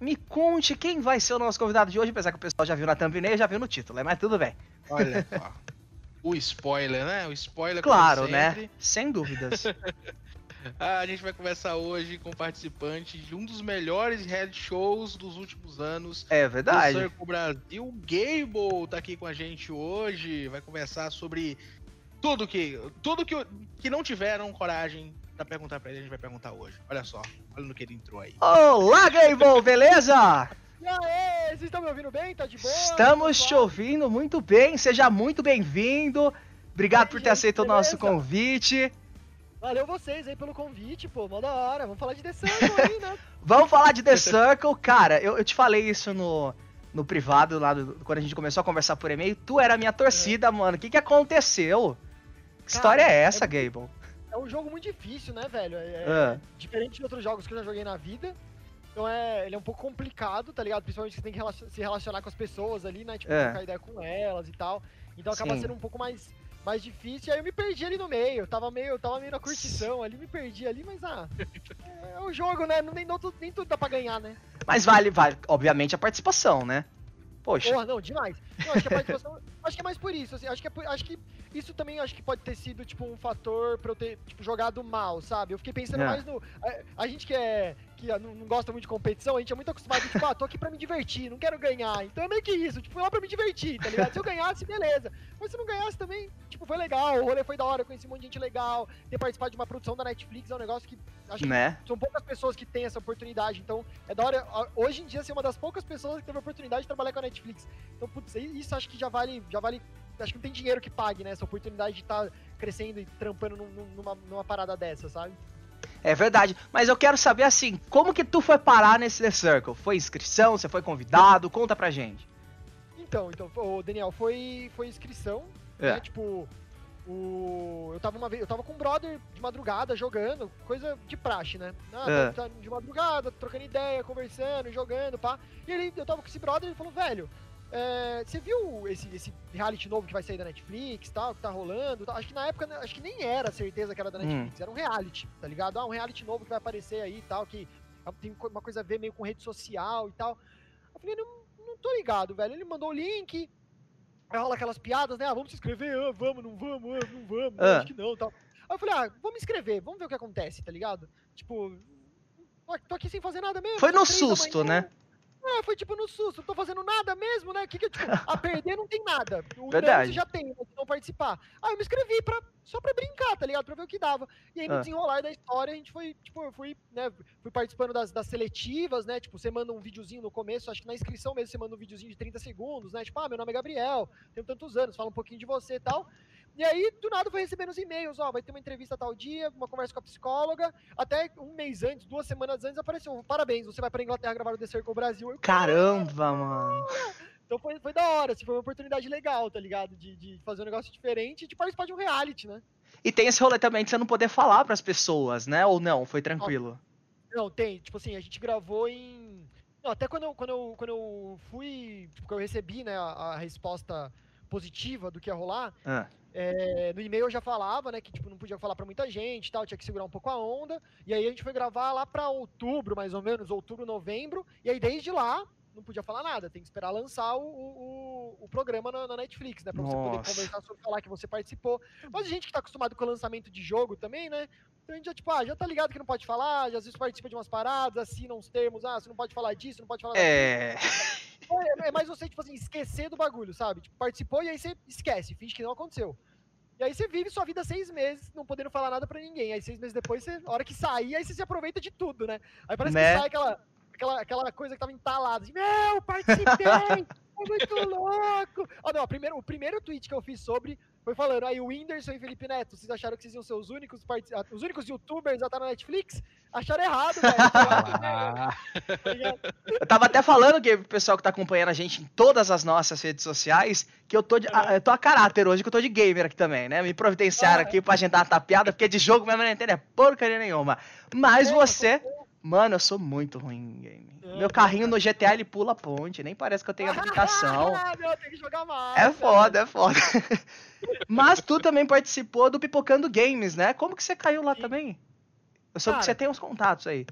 me conte quem vai ser o nosso convidado de hoje, apesar que o pessoal já viu na thumbnail e já viu no título, mas tudo bem. Olha só. o spoiler, né? O spoiler. Claro, né? Sem dúvidas. a gente vai conversar hoje com participante de um dos melhores head shows dos últimos anos. É verdade. O Circo Brasil. Gable tá aqui com a gente hoje. Vai conversar sobre tudo que. Tudo que, que não tiveram coragem pra perguntar pra ele, a gente vai perguntar hoje. Olha só, olha no que ele entrou aí. Olá, Gable, beleza? E aí, vocês estão me ouvindo bem? Tá de boa? Estamos te ouvindo muito bem, seja muito bem-vindo. Obrigado por ter aceito o nosso convite. Valeu vocês aí pelo convite, pô, mó da hora. Vamos falar de The Circle aí, né? Vamos falar de The Circle. Cara, eu, eu te falei isso no, no privado, lá do, quando a gente começou a conversar por e-mail. Tu era a minha torcida, é. mano. O que que aconteceu? Que Cara, história é essa, é, Gable? É um jogo muito difícil, né, velho? É, é. Diferente de outros jogos que eu já joguei na vida. Então é, ele é um pouco complicado, tá ligado? Principalmente você tem que se relacionar com as pessoas ali, né? Tipo, é. trocar ideia com elas e tal. Então acaba Sim. sendo um pouco mais mais difícil. E aí eu me perdi ali no meio. tava meio, tava meio na curtição ali, me perdi ali, mas ah. É o jogo, né? Nem, não, nem tudo dá pra ganhar, né? Mas vale, vale, obviamente, a participação, né? Poxa. Porra, não, demais. Não, acho que a participação. Acho que é mais por isso, assim, acho que, é, acho que isso também acho que pode ter sido, tipo, um fator pra eu ter, tipo, jogado mal, sabe? Eu fiquei pensando é. mais no. A, a, gente que é. que não, não, gosta muito de competição, a gente é muito acostumado, tipo, ah, tô aqui pra me divertir, não quero ganhar. Então é meio que isso, tipo, fui lá pra me divertir, tá ligado? Se eu ganhasse, beleza. Mas se não ganhasse também, tipo, foi legal, o rolê foi da hora, conheci um monte de gente legal, ter participado de uma produção da Netflix é um negócio que acho né? que são poucas pessoas que têm essa oportunidade. Então, é da hora, hoje em dia, ser uma das poucas pessoas que teve a oportunidade de trabalhar com a Netflix. Então, putz, isso acho que já vale, já vale acho que não tem dinheiro que pague, né? Essa oportunidade de estar tá crescendo e trampando numa, numa parada dessa, sabe? É verdade, mas eu quero saber assim, como que tu foi parar nesse The Circle? Foi inscrição, você foi convidado? Conta pra gente. Então, então, o Daniel, foi, foi inscrição, é. né? Tipo, o... eu tava uma vez, eu tava com um brother de madrugada jogando, coisa de praxe, né? Ah, é. Tá de madrugada, trocando ideia, conversando, jogando, pá. E ele, eu tava com esse brother e ele falou, velho, é, você viu esse, esse reality novo que vai sair da Netflix, tal, que tá rolando? Tal? Acho que na época, né, acho que nem era certeza que era da Netflix, hum. era um reality, tá ligado? Ah, um reality novo que vai aparecer aí e tal, que tem uma coisa a ver meio com rede social e tal. Eu falei, não, não tô ligado, velho. Ele mandou o link, aí rola aquelas piadas, né? Ah, vamos se inscrever, ah, vamos, não vamos, ah, não vamos, ah. acho que não tal. Aí eu falei, ah, vamos me inscrever, vamos ver o que acontece, tá ligado? Tipo, tô aqui sem fazer nada mesmo. Foi no susto, né? É, foi tipo no susto, não tô fazendo nada mesmo, né? Que, que tipo, a perder não tem nada. O Verdade. já tem, né, não participar. Aí eu me inscrevi pra, só pra brincar, tá ligado? Pra ver o que dava. E aí no ah. desenrolar da história, a gente foi, tipo, eu fui, né, fui participando das, das seletivas, né? Tipo, você manda um videozinho no começo, acho que na inscrição mesmo você manda um videozinho de 30 segundos, né? Tipo, ah, meu nome é Gabriel, tenho tantos anos, fala um pouquinho de você e tal. E aí, do nada, foi recebendo os e-mails, ó, vai ter uma entrevista tal dia, uma conversa com a psicóloga. Até um mês antes, duas semanas antes, apareceu, parabéns, você vai pra Inglaterra gravar o The Circle Brasil. Eu, Caramba, mano! Então foi, foi da hora, assim, foi uma oportunidade legal, tá ligado? De, de fazer um negócio diferente e de participar de um reality, né? E tem esse rolê também de você não poder falar pras pessoas, né? Ou não? Foi tranquilo? Não, tem. Tipo assim, a gente gravou em... Não, até quando eu, quando eu, quando eu fui... Tipo, eu recebi, né, a, a resposta positiva do que ia rolar, ah. É, no e-mail eu já falava, né, que tipo, não podia falar para muita gente tal, tinha que segurar um pouco a onda. E aí a gente foi gravar lá para outubro, mais ou menos, outubro, novembro. E aí desde lá, não podia falar nada, tem que esperar lançar o, o, o programa na, na, Netflix, né? Pra você poder conversar sobre falar que você participou. Mas a gente que tá acostumado com o lançamento de jogo também, né? Então a gente já, tipo, ah, já tá ligado que não pode falar, às vezes participa de umas paradas, assina uns termos, ah, você não pode falar disso, não pode falar É. É, é mais você, tipo assim, esquecer do bagulho, sabe? Tipo, participou e aí você esquece, finge que não aconteceu. E aí você vive sua vida seis meses, não podendo falar nada pra ninguém. Aí seis meses depois, você, a hora que sair, aí você se aproveita de tudo, né? Aí parece né? que sai aquela, aquela, aquela coisa que tava entalada. Assim, Meu, participei! Foi muito louco! Oh, não, primeiro, o primeiro tweet que eu fiz sobre foi falando, aí o Whindersson e Felipe Neto, vocês acharam que vocês iam ser os únicos, ah, os únicos youtubers a estar na Netflix? Acharam errado, velho. Ah. eu tava até falando que o pessoal que tá acompanhando a gente em todas as nossas redes sociais, que eu tô, de, a, eu tô a caráter hoje, que eu tô de gamer aqui também, né? Me providenciaram ah, aqui pra agendar a tapeada, porque de jogo mesmo não entendo é porcaria nenhuma. Mas é, você... Mano, eu sou muito ruim em game. É, Meu carrinho no GTA ele pula a ponte, nem parece que eu tenho aplicação. ah, meu, tem que jogar mais. É foda, é foda. Mas tu também participou do Pipocando Games, né? Como que você caiu lá Sim. também? Eu soube Cara, que você tem uns contatos aí.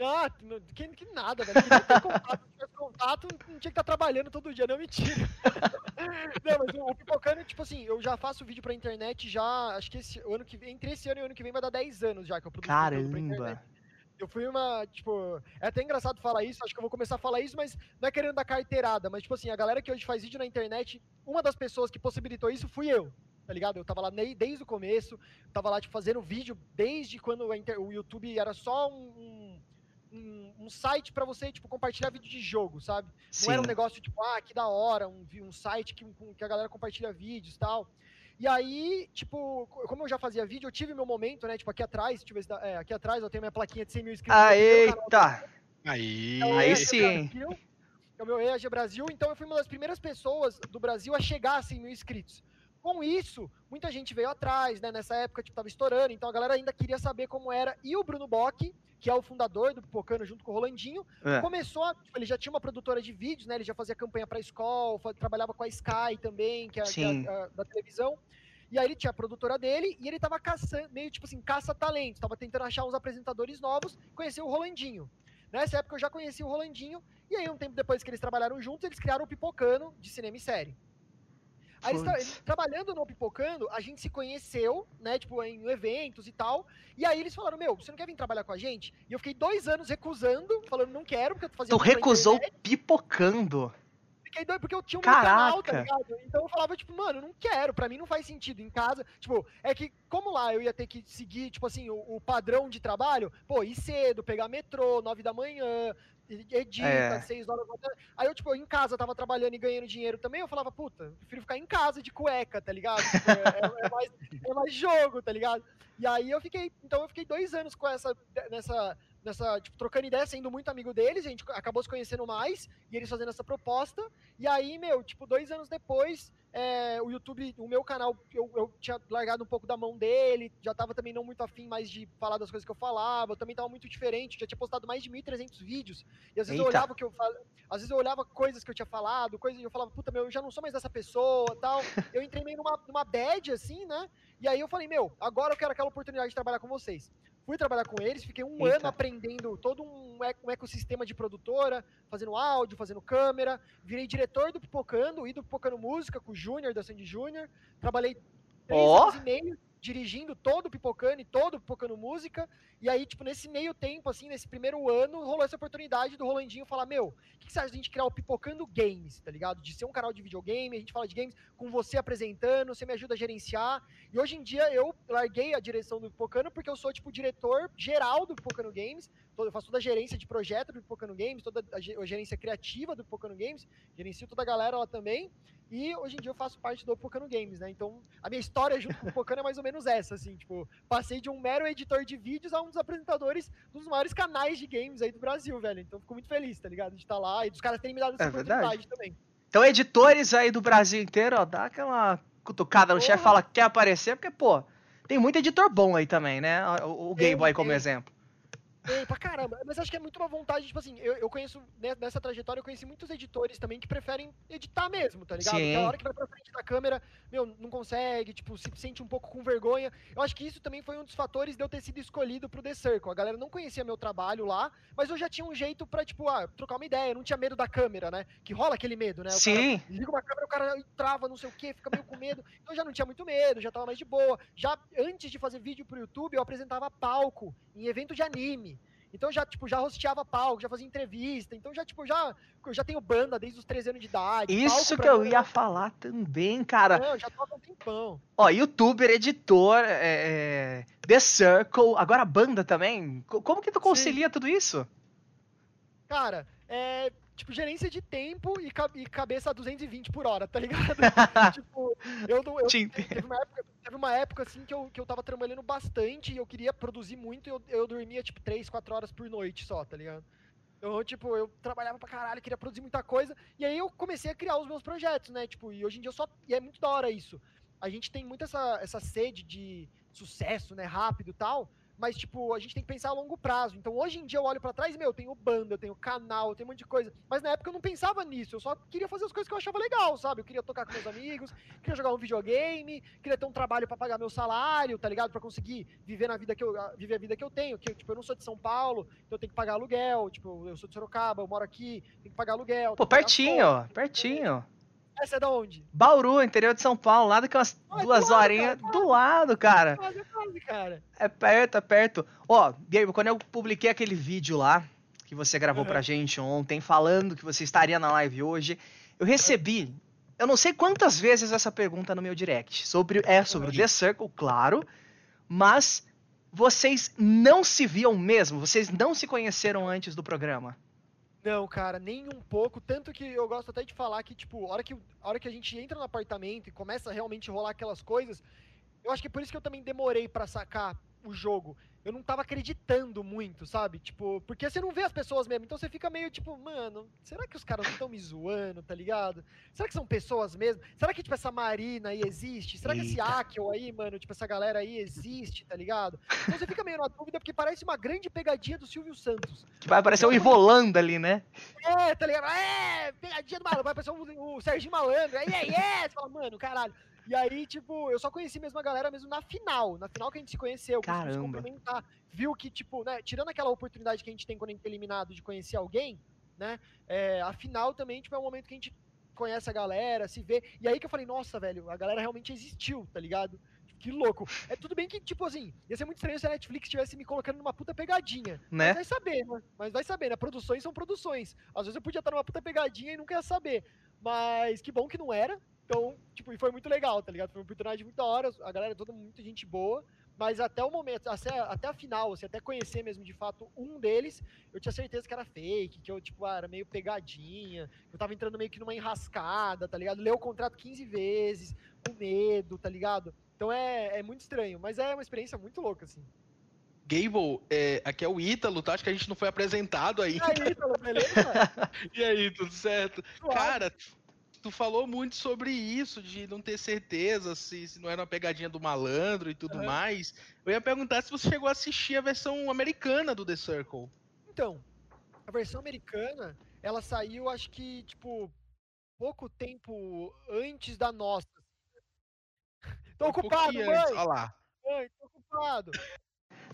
Ah, que, que nada, velho. Queria ter contato, se contato, não tinha que estar trabalhando todo dia, não, mentira. não, mas o, o Pipocano, tipo assim, eu já faço vídeo pra internet já, acho que esse ano que vem, entre esse ano e o ano que vem vai dar 10 anos já que eu produzo Caramba. pra internet. Eu fui uma, tipo, é até engraçado falar isso, acho que eu vou começar a falar isso, mas não é querendo dar carteirada, mas tipo assim, a galera que hoje faz vídeo na internet, uma das pessoas que possibilitou isso fui eu tá ligado? Eu tava lá desde o começo, tava lá, tipo, fazendo vídeo desde quando o YouTube era só um, um, um site para você, tipo, compartilhar vídeo de jogo, sabe? Sim. Não era um negócio, tipo, ah, que da hora, um, um site que, que a galera compartilha vídeos e tal. E aí, tipo, como eu já fazia vídeo, eu tive meu momento, né? Tipo, aqui atrás, deixa eu ver se dá, é, aqui atrás eu tenho minha plaquinha de 100 mil inscritos. Ah, eita! Aí, é aí sim. Brasil, é o meu EAG Brasil, então eu fui uma das primeiras pessoas do Brasil a chegar a 100 mil inscritos. Com isso, muita gente veio atrás, né? Nessa época, tipo, tava estourando, então a galera ainda queria saber como era. E o Bruno Bock, que é o fundador do Pipocano junto com o Rolandinho, é. começou a, tipo, ele já tinha uma produtora de vídeos, né? Ele já fazia campanha pra escola, trabalhava com a Sky também, que é, que é a, a, da televisão. E aí ele tinha a produtora dele e ele tava caçando, meio tipo assim, caça-talentos, tava tentando achar uns apresentadores novos, conheceu o Rolandinho. Nessa época eu já conheci o Rolandinho, e aí um tempo depois que eles trabalharam juntos, eles criaram o Pipocano de cinema e série. Aí eles, eles, trabalhando no Pipocando, a gente se conheceu, né, tipo, em eventos e tal. E aí eles falaram, meu, você não quer vir trabalhar com a gente? E eu fiquei dois anos recusando, falando, não quero, porque eu tô fazendo... Tu recusou Pipocando? Fiquei doido, porque eu tinha um canal, tá ligado? Então eu falava, tipo, mano, não quero, pra mim não faz sentido. Em casa, tipo, é que, como lá eu ia ter que seguir, tipo assim, o, o padrão de trabalho, pô, ir cedo, pegar metrô, nove da manhã, edita, é. seis horas. Aí eu, tipo, em casa tava trabalhando e ganhando dinheiro também, eu falava, puta, prefiro ficar em casa de cueca, tá ligado? Tipo, é, é, é, mais, é mais jogo, tá ligado? E aí eu fiquei, então eu fiquei dois anos com essa, nessa, nessa, tipo, trocando ideia, sendo muito amigo deles, a gente acabou se conhecendo mais, e eles fazendo essa proposta, e aí, meu, tipo, dois anos depois, é, o YouTube, o meu canal, eu, eu, tinha largado um pouco da mão dele, já tava também não muito afim mais de falar das coisas que eu falava, eu também tava muito diferente, já tinha postado mais de 1.300 vídeos, e às vezes Eita. eu olhava que eu às vezes eu olhava coisas que eu tinha falado, coisas e eu falava, puta, meu, eu já não sou mais essa pessoa, tal. eu entrei meio numa, numa bad, assim, né? E aí eu falei, meu, agora eu quero aquela oportunidade de trabalhar com vocês. Fui trabalhar com eles, fiquei um Eita. ano aprendendo todo um, um ecossistema de produtora, fazendo áudio, fazendo câmera. Virei diretor do Pipocando e do Pipocando Música com o Júnior, da Sandy Júnior. Trabalhei três oh. anos e meio dirigindo todo o Pipocano e todo o Pipocano Música. E aí, tipo, nesse meio tempo, assim, nesse primeiro ano, rolou essa oportunidade do Rolandinho falar: Meu, que, que a gente criar o Pipocando Games, tá ligado? De ser um canal de videogame, a gente fala de games com você apresentando, você me ajuda a gerenciar. E hoje em dia eu larguei a direção do Pipocano porque eu sou, tipo, diretor geral do Pipocano Games. Eu faço toda a gerência de projeto do Pipocano Games, toda a gerência criativa do Pipocano Games, gerencio toda a galera lá também. E hoje em dia eu faço parte do Pocano Games, né? Então, a minha história junto com o Pocano é mais ou menos essa, assim, tipo, passei de um mero editor de vídeos a um dos apresentadores dos maiores canais de games aí do Brasil, velho. Então, fico muito feliz, tá ligado? De estar lá e dos caras terem me dado essa é oportunidade verdade. também. Então, editores aí do Brasil inteiro, ó, dá aquela cutucada no chefe, fala que quer aparecer, porque, pô, tem muito editor bom aí também, né? O, o Game Boy como exemplo. Ei, pra caramba. Mas acho que é muito uma vontade, tipo assim, eu, eu conheço, né, nessa trajetória, eu conheci muitos editores também que preferem editar mesmo, tá ligado? Sim. Porque a hora que vai pra frente da câmera, meu, não consegue, tipo, se sente um pouco com vergonha. Eu acho que isso também foi um dos fatores de eu ter sido escolhido pro The Circle. A galera não conhecia meu trabalho lá, mas eu já tinha um jeito pra, tipo, ah, trocar uma ideia. Eu não tinha medo da câmera, né? Que rola aquele medo, né? O Sim. Cara, liga uma câmera, o cara trava, não sei o quê, fica meio com medo. Então eu já não tinha muito medo, já tava mais de boa. Já antes de fazer vídeo pro YouTube, eu apresentava palco em evento de anime. Então já, tipo, já rosteava palco, já fazia entrevista. Então já, tipo, já, eu já tenho banda desde os 13 anos de idade. Isso que eu ia falar também, cara. Não, já toca um tempão. Ó, youtuber, editor, é, é, The Circle, agora banda também. Como que tu concilia Sim. tudo isso? Cara, é, tipo, gerência de tempo e, e, cabeça a 220 por hora, tá ligado? tipo, eu, eu, eu teve, uma época, teve uma época, assim, que eu, que eu tava trabalhando bastante e eu queria produzir muito e eu, eu dormia, tipo, 3, 4 horas por noite só, tá ligado? Então, tipo, eu trabalhava pra caralho, queria produzir muita coisa, e aí eu comecei a criar os meus projetos, né, tipo, e hoje em dia eu só, e é muito da hora isso. A gente tem muito essa, essa sede de sucesso, né, rápido e tal, mas, tipo, a gente tem que pensar a longo prazo. Então, hoje em dia, eu olho para trás meu, eu tenho banda, eu tenho canal, eu tenho um monte de coisa. Mas na época eu não pensava nisso, eu só queria fazer as coisas que eu achava legal, sabe? Eu queria tocar com meus amigos, queria jogar um videogame, queria ter um trabalho para pagar meu salário, tá ligado? Para conseguir viver na vida que eu viver a vida que eu tenho, que tipo, eu não sou de São Paulo, então eu tenho que pagar aluguel, tipo, eu sou de Sorocaba, eu moro aqui, tenho que pagar aluguel. Pô, pertinho, ó, pertinho. Essa é da onde? Bauru, interior de São Paulo, lá daqui umas ah, duas horinhas. do lado, cara. É quase, cara. É perto, é perto. Ó, Gabe, quando eu publiquei aquele vídeo lá, que você gravou uhum. pra gente ontem, falando que você estaria na live hoje, eu recebi, eu não sei quantas vezes essa pergunta no meu direct. Sobre, é sobre o The Circle, claro, mas vocês não se viam mesmo? Vocês não se conheceram antes do programa? Não, cara, nem um pouco. Tanto que eu gosto até de falar que, tipo, a hora que, a hora que a gente entra no apartamento e começa a realmente rolar aquelas coisas, eu acho que é por isso que eu também demorei para sacar o jogo eu não tava acreditando muito, sabe? Tipo, porque você não vê as pessoas mesmo, então você fica meio tipo, mano, será que os caras não estão me zoando, tá ligado? Será que são pessoas mesmo? Será que, tipo, essa Marina aí existe? Será que esse Akel aí, mano, tipo, essa galera aí existe, tá ligado? Então você fica meio na dúvida, porque parece uma grande pegadinha do Silvio Santos. Que vai aparecer o Ivolanda ali, né? É, tá ligado? É, pegadinha do malandro, vai aparecer o, o Serginho Malandro, aí, é, é, você fala, mano, caralho. E aí, tipo, eu só conheci mesmo a galera mesmo na final. Na final que a gente se conheceu, Caramba. se complementar. Viu que, tipo, né, tirando aquela oportunidade que a gente tem quando a gente é eliminado de conhecer alguém, né? É, a final também, tipo, é um momento que a gente conhece a galera, se vê. E aí que eu falei, nossa, velho, a galera realmente existiu, tá ligado? Que louco. É tudo bem que, tipo assim, ia ser muito estranho se a Netflix estivesse me colocando numa puta pegadinha. Né? Mas vai saber, né? Mas vai saber, né? Produções são produções. Às vezes eu podia estar numa puta pegadinha e nunca ia saber. Mas que bom que não era. Então, tipo, e foi muito legal, tá ligado? Foi uma oportunidade muito da hora, a galera é toda muita gente boa, mas até o momento, até, até a final, assim, até conhecer mesmo de fato um deles, eu tinha certeza que era fake, que eu, tipo, ah, era meio pegadinha, eu tava entrando meio que numa enrascada, tá ligado? Leu o contrato 15 vezes, com medo, tá ligado? Então é, é muito estranho, mas é uma experiência muito louca, assim. Gable, é, aqui é o Ítalo, tá? Acho que a gente não foi apresentado ainda. E aí, Ítalo, beleza? e aí, tudo certo? Cara, tu falou muito sobre isso, de não ter certeza se, se não era uma pegadinha do malandro e tudo uhum. mais. Eu ia perguntar se você chegou a assistir a versão americana do The Circle. Então, a versão americana, ela saiu, acho que, tipo, pouco tempo antes da nossa. Tô um ocupado, mãe! Olha lá. Mãe, tô ocupado.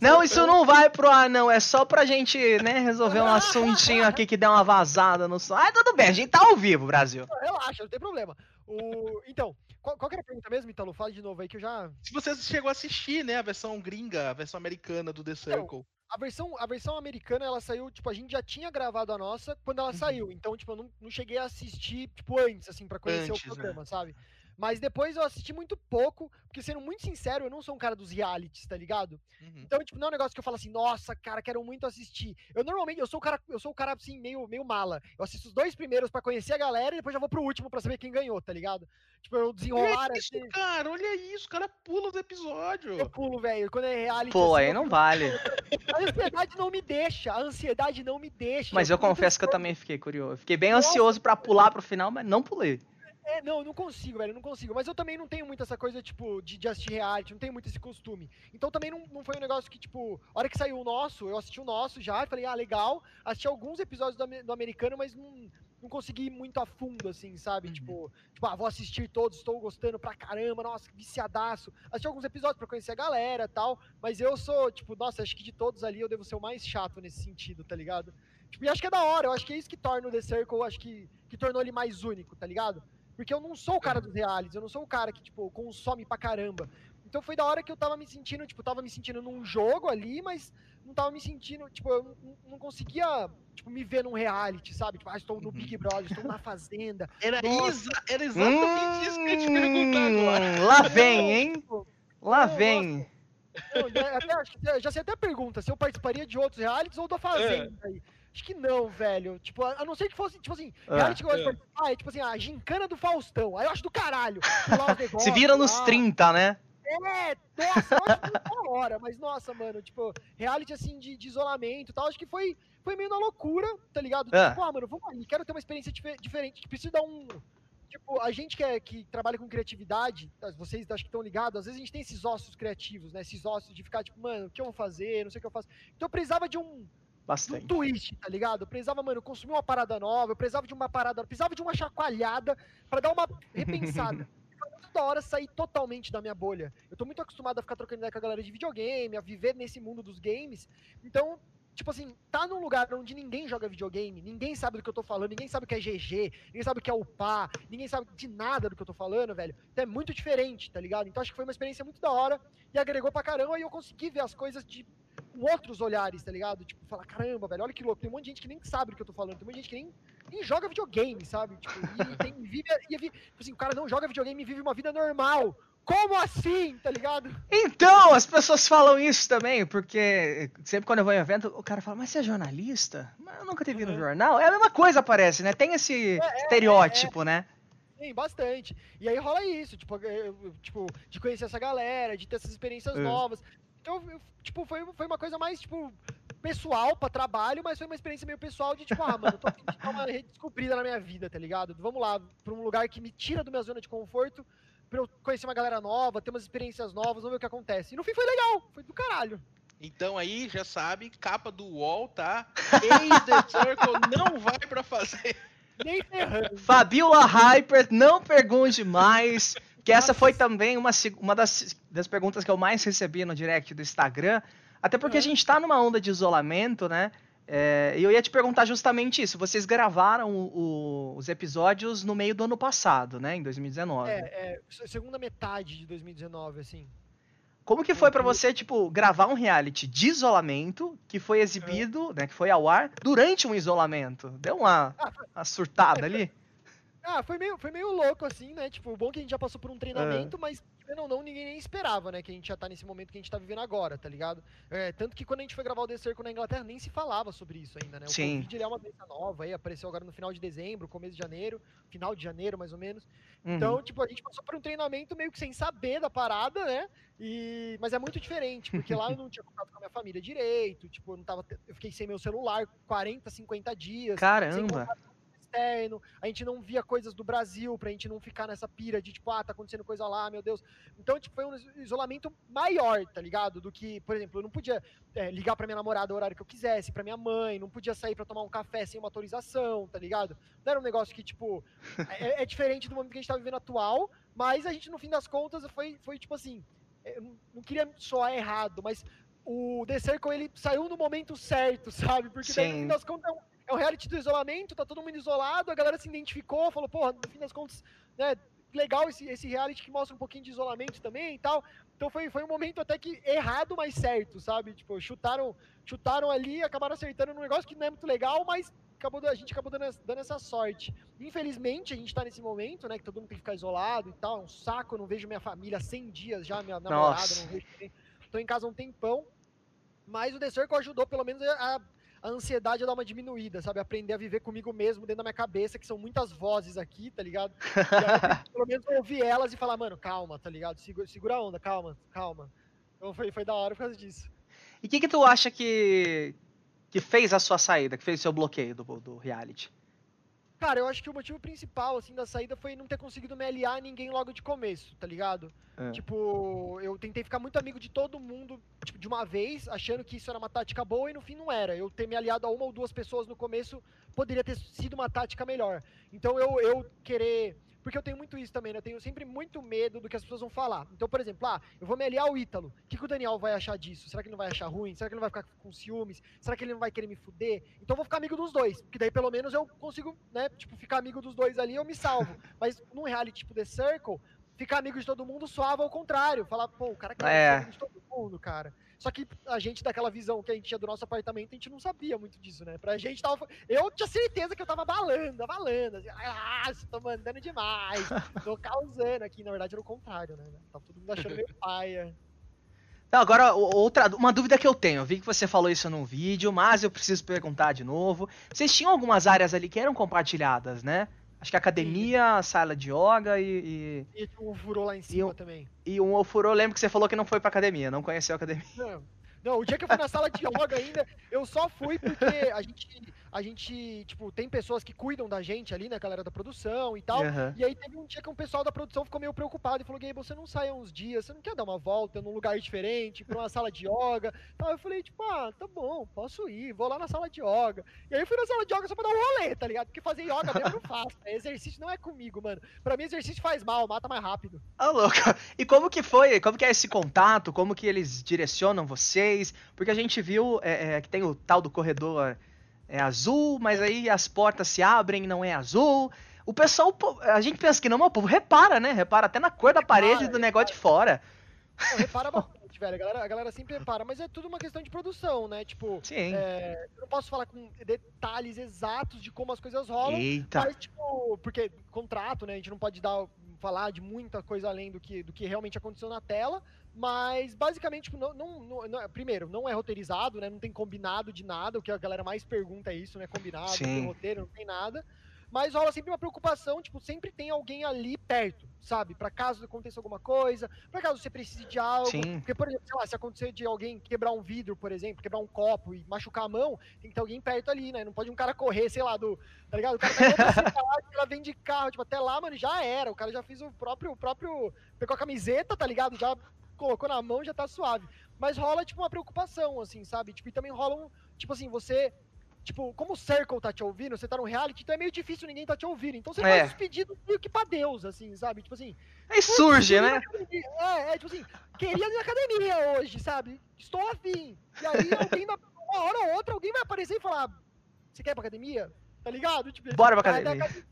Não, isso não vai pro ar, não. É só pra gente, né, resolver um assuntinho aqui que deu uma vazada no som. Ah, tudo bem, a gente tá ao vivo, Brasil. Relaxa, não tem problema. O... Então, qual, qual que era a pergunta mesmo, Italo? Fala de novo aí que eu já. Se você chegou a assistir, né, a versão gringa, a versão americana do The então, Circle. Então, a versão, a versão americana, ela saiu, tipo, a gente já tinha gravado a nossa quando ela uhum. saiu. Então, tipo, eu não, não cheguei a assistir, tipo, antes, assim, pra conhecer antes, o programa, né? sabe? Mas depois eu assisti muito pouco, porque sendo muito sincero, eu não sou um cara dos realities, tá ligado? Uhum. Então, tipo, não é um negócio que eu falo assim, nossa, cara, quero muito assistir. Eu normalmente, eu sou o cara, eu sou o cara assim, meio, meio mala. Eu assisto os dois primeiros para conhecer a galera e depois já vou pro último para saber quem ganhou, tá ligado? Tipo, eu desenrolar é isso, assim. Cara, olha isso, o cara pula os episódios. Eu pulo, velho. Quando é reality. Pô, assim, aí não vale. A ansiedade não me deixa, a ansiedade não me deixa. Mas eu, eu confesso que eu também fiquei curioso. Fiquei bem nossa, ansioso para pular pro final, mas não pulei. É, não, eu não consigo, velho, eu não consigo. Mas eu também não tenho muito essa coisa, tipo, de, de assistir reality, não tenho muito esse costume. Então também não, não foi um negócio que, tipo, a hora que saiu o nosso, eu assisti o nosso já, falei, ah, legal. Assisti alguns episódios do, do americano, mas não, não consegui ir muito a fundo, assim, sabe? Uhum. Tipo, tipo, ah, vou assistir todos, estou gostando pra caramba, nossa, viciadaço. Assisti alguns episódios pra conhecer a galera tal, mas eu sou, tipo, nossa, acho que de todos ali eu devo ser o mais chato nesse sentido, tá ligado? Tipo, e acho que é da hora, eu acho que é isso que torna o The Circle, acho que, que tornou ele mais único, tá ligado? Porque eu não sou o cara dos realities, eu não sou o cara que, tipo, consome pra caramba. Então foi da hora que eu tava me sentindo, tipo, tava me sentindo num jogo ali, mas não tava me sentindo, tipo, eu não, não conseguia, tipo, me ver num reality, sabe? Tipo, ah, estou no uhum. Big Brother, estou na Fazenda. Era, exa era exatamente hum, isso que eu te perguntar agora. Lá vem, hein? Lá vem. Não, até, já sei até a pergunta, se eu participaria de outros realities ou da Fazenda é. aí. Acho que não, velho. Tipo, a não ser que fosse, tipo assim, ah, reality que eu gosto é. é tipo assim, a gincana do Faustão. Aí eu acho do caralho. Se vira nos lá. 30, né? É, nossa, eu acho da hora, mas nossa, mano, tipo, reality assim de, de isolamento e tal, acho que foi, foi meio na loucura, tá ligado? É. Tipo, ah, mano, vamos ali, quero ter uma experiência diferente, preciso dar um, tipo, a gente que, é, que trabalha com criatividade, vocês acho que estão ligados, às vezes a gente tem esses ossos criativos, né? Esses ossos de ficar, tipo, mano, o que eu vou fazer? Não sei o que eu faço. Então eu precisava de um, Bastante. um twist, tá ligado? Eu precisava, mano, consumir uma parada nova, eu precisava de uma parada, eu precisava de uma chacoalhada para dar uma repensada. toda hora sair totalmente da minha bolha. Eu tô muito acostumado a ficar trocando ideia com a galera de videogame, a viver nesse mundo dos games. Então, tipo assim, tá num lugar onde ninguém joga videogame, ninguém sabe do que eu tô falando, ninguém sabe o que é GG, ninguém sabe o que é upar, ninguém sabe de nada do que eu tô falando, velho. Então é muito diferente, tá ligado? Então acho que foi uma experiência muito da hora e agregou pra caramba e eu consegui ver as coisas de outros olhares, tá ligado? Tipo, falar, caramba, velho, olha que louco, tem um monte de gente que nem sabe do que eu tô falando, tem um monte de gente que nem, nem joga videogame, sabe? Tipo, e, tem, vive, e, tipo assim, o cara não joga videogame e vive uma vida normal. Como assim, tá ligado? Então, as pessoas falam isso também, porque sempre quando eu vou em evento, o cara fala, mas você é jornalista? Mas eu nunca te vi no uhum. jornal. É a mesma coisa, parece, né? Tem esse é, é estereótipo, é, é. né? Sim, bastante. E aí rola isso, tipo, eu, tipo, de conhecer essa galera, de ter essas experiências uhum. novas. Então, tipo, foi, foi uma coisa mais, tipo, pessoal pra trabalho, mas foi uma experiência meio pessoal de, tipo, ah, mano, tô afim de dar uma redescobrida na minha vida, tá ligado? Vamos lá, pra um lugar que me tira da minha zona de conforto pra eu conhecer uma galera nova, ter umas experiências novas, vamos ver o que acontece. E no fim foi legal, foi do caralho. Então aí, já sabe, capa do UOL, tá? Ace the Circle não vai pra fazer. Nem ferrando. Fabiola Hyper, não pergunte mais. Que essa foi também uma, uma das, das perguntas que eu mais recebi no direct do Instagram. Até porque a gente tá numa onda de isolamento, né? É, e eu ia te perguntar justamente isso. Vocês gravaram o, o, os episódios no meio do ano passado, né? Em 2019. É, é segunda metade de 2019, assim. Como que foi para você, tipo, gravar um reality de isolamento que foi exibido, é. né, que foi ao ar durante um isolamento? Deu uma, ah, uma surtada ali? Ah, foi meio, foi meio louco, assim, né? Tipo, bom que a gente já passou por um treinamento, é. mas querendo ou não, ninguém nem esperava, né? Que a gente já tá nesse momento que a gente tá vivendo agora, tá ligado? É, tanto que quando a gente foi gravar o The Circle na Inglaterra, nem se falava sobre isso ainda, né? O Sim. Covid é uma doença nova, aí apareceu agora no final de dezembro, começo de janeiro, final de janeiro, mais ou menos. Uhum. Então, tipo, a gente passou por um treinamento meio que sem saber da parada, né? E... Mas é muito diferente, porque lá eu não tinha contato com a minha família direito, tipo, eu não tava. Eu fiquei sem meu celular 40, 50 dias. Caramba! Externo, a gente não via coisas do Brasil, pra gente não ficar nessa pira de tipo, ah, tá acontecendo coisa lá, meu Deus. Então, tipo, foi um isolamento maior, tá ligado? Do que, por exemplo, eu não podia é, ligar pra minha namorada o horário que eu quisesse, pra minha mãe, não podia sair pra tomar um café sem uma autorização, tá ligado? Não era um negócio que, tipo, é, é diferente do momento que a gente tá vivendo atual, mas a gente, no fim das contas, foi, foi tipo assim, é, eu não queria soar errado, mas o The Circle, ele saiu no momento certo, sabe? Porque daí, no fim das contas, é um é o reality do isolamento, tá todo mundo isolado, a galera se identificou, falou, porra, no fim das contas, né, legal esse, esse reality que mostra um pouquinho de isolamento também e tal. Então foi, foi um momento até que errado, mas certo, sabe? Tipo, chutaram, chutaram ali, acabaram acertando num negócio que não é muito legal, mas acabou, a gente acabou dando, dando essa sorte. Infelizmente, a gente tá nesse momento, né, que todo mundo tem que ficar isolado e tal, é um saco, eu não vejo minha família há 100 dias já, minha namorada, Nossa. não vejo Tô em casa um tempão, mas o The Circle ajudou pelo menos a a ansiedade dá uma diminuída, sabe? Aprender a viver comigo mesmo dentro da minha cabeça, que são muitas vozes aqui, tá ligado? Aí, pelo menos ouvir elas e falar, mano, calma, tá ligado? Segura, segura a onda, calma, calma. Então foi, foi da hora por causa disso. E o que, que tu acha que, que fez a sua saída, que fez o seu bloqueio do, do reality? Cara, eu acho que o motivo principal, assim, da saída foi não ter conseguido me aliar a ninguém logo de começo, tá ligado? É. Tipo, eu tentei ficar muito amigo de todo mundo, tipo, de uma vez, achando que isso era uma tática boa e no fim não era. Eu ter me aliado a uma ou duas pessoas no começo poderia ter sido uma tática melhor. Então eu, eu querer porque eu tenho muito isso também, né? Eu tenho sempre muito medo do que as pessoas vão falar. Então, por exemplo, ah, eu vou me aliar ao Ítalo. O que, que o Daniel vai achar disso? Será que ele não vai achar ruim? Será que ele não vai ficar com ciúmes? Será que ele não vai querer me fuder? Então eu vou ficar amigo dos dois. Porque daí pelo menos eu consigo, né? Tipo, ficar amigo dos dois ali eu me salvo. Mas num reality tipo The Circle, ficar amigo de todo mundo soava ao contrário. Falar, pô, o cara quer é. amigo de todo mundo, cara. Só que a gente, daquela visão que a gente tinha do nosso apartamento, a gente não sabia muito disso, né? Pra gente tava. Eu tinha certeza que eu tava balando, abalando. Assim, ah, tô mandando demais. tô causando aqui. Na verdade, era o contrário, né? Tava todo mundo achando meio paia. Não, agora, outra, uma dúvida que eu tenho. Eu vi que você falou isso num vídeo, mas eu preciso perguntar de novo. Vocês tinham algumas áreas ali que eram compartilhadas, né? Acho que academia, Sim. sala de yoga e. E, e um furou lá em cima e também. E um ofurô, lembro que você falou que não foi pra academia, não conheceu a academia. Não. Não, o dia que eu fui na sala de yoga ainda, eu só fui porque a gente, a gente, tipo, tem pessoas que cuidam da gente ali, né, galera da produção e tal. Uhum. E aí teve um dia que um pessoal da produção ficou meio preocupado e falou: Gabe, você não sai uns dias, você não quer dar uma volta num lugar diferente, pra uma sala de yoga? Então eu falei, tipo, ah, tá bom, posso ir, vou lá na sala de yoga. E aí eu fui na sala de yoga só pra dar um rolê, tá ligado? Porque fazer yoga mesmo eu não faço. Né? Exercício não é comigo, mano. Pra mim, exercício faz mal, mata mais rápido. Ah, louco. E como que foi? Como que é esse contato? Como que eles direcionam vocês? Porque a gente viu é, é, que tem o tal do corredor é azul, mas aí as portas se abrem e não é azul. O pessoal, a gente pensa que não, mas o povo repara, né? Repara até na cor da repara, parede do negócio de fora. Não, repara bastante, velho. A galera, a galera sempre repara, mas é tudo uma questão de produção, né? Tipo, Sim. É, eu não posso falar com detalhes exatos de como as coisas rolam. Eita. Mas, tipo, porque contrato, né? A gente não pode dar, falar de muita coisa além do que, do que realmente aconteceu na tela. Mas, basicamente, tipo, não, não, não, primeiro, não é roteirizado, né? Não tem combinado de nada. O que a galera mais pergunta é isso, né? Combinado, Sim. não tem roteiro, não tem nada. Mas rola sempre uma preocupação, tipo, sempre tem alguém ali perto, sabe? Para caso aconteça alguma coisa, para caso você precise de algo. Sim. Porque, por exemplo, sei lá, se acontecer de alguém quebrar um vidro, por exemplo, quebrar um copo e machucar a mão, tem que ter alguém perto ali, né? Não pode um cara correr, sei lá, do. Tá ligado? O cara tá cidade, ela vem de carro, tipo, até lá, mano, já era. O cara já fez o próprio. O próprio pegou a camiseta, tá ligado? Já colocou na mão já tá suave. Mas rola, tipo, uma preocupação, assim, sabe? Tipo, e também rola um. Tipo assim, você. Tipo, como o Circle tá te ouvindo, você tá no reality, então é meio difícil ninguém tá te ouvindo. Então você é. faz os pedidos meio que pra Deus, assim, sabe? Tipo assim. Aí surge, né? É, é, tipo assim, queria ir na academia hoje, sabe? Estou afim. E aí alguém uma hora ou outra, alguém vai aparecer e falar: Você quer ir pra academia? Tá ligado? Tipo, bora pra academia.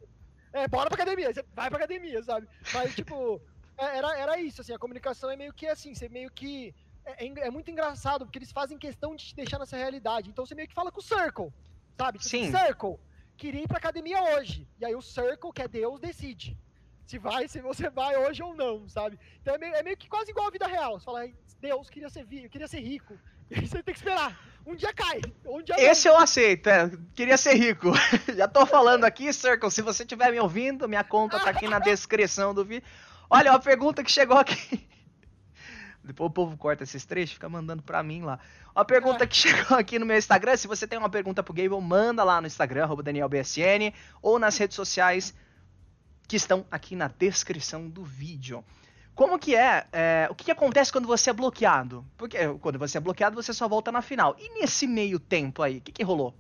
É, bora pra academia, você vai pra academia, sabe? Mas, tipo, é, era, era isso, assim, a comunicação é meio que assim, você meio que. É, é, é, muito engraçado, porque eles fazem questão de te deixar nessa realidade. Então você meio que fala com o Circle, sabe? Tipo, Sim. Circle, queria ir pra academia hoje. E aí o Circle, que é Deus, decide. Se vai, se você vai hoje ou não, sabe? Então é meio, é meio que quase igual a vida real. Você fala, Deus queria ser, queria ser rico. E aí você tem que esperar. Um dia cai. Um dia Esse eu aceito, é. Queria ser rico. Já tô falando aqui, Circle. Se você estiver me ouvindo, minha conta tá aqui na descrição do vídeo. Olha, uma pergunta que chegou aqui. Depois o povo corta esses trechos, fica mandando pra mim lá. Uma pergunta que chegou aqui no meu Instagram. Se você tem uma pergunta pro Gable, manda lá no Instagram, DanielBSN, ou nas redes sociais que estão aqui na descrição do vídeo. Como que é, é, O que, que, acontece quando você é bloqueado? Porque quando você é bloqueado, você só volta na final. E nesse meio tempo aí, o que, que rolou?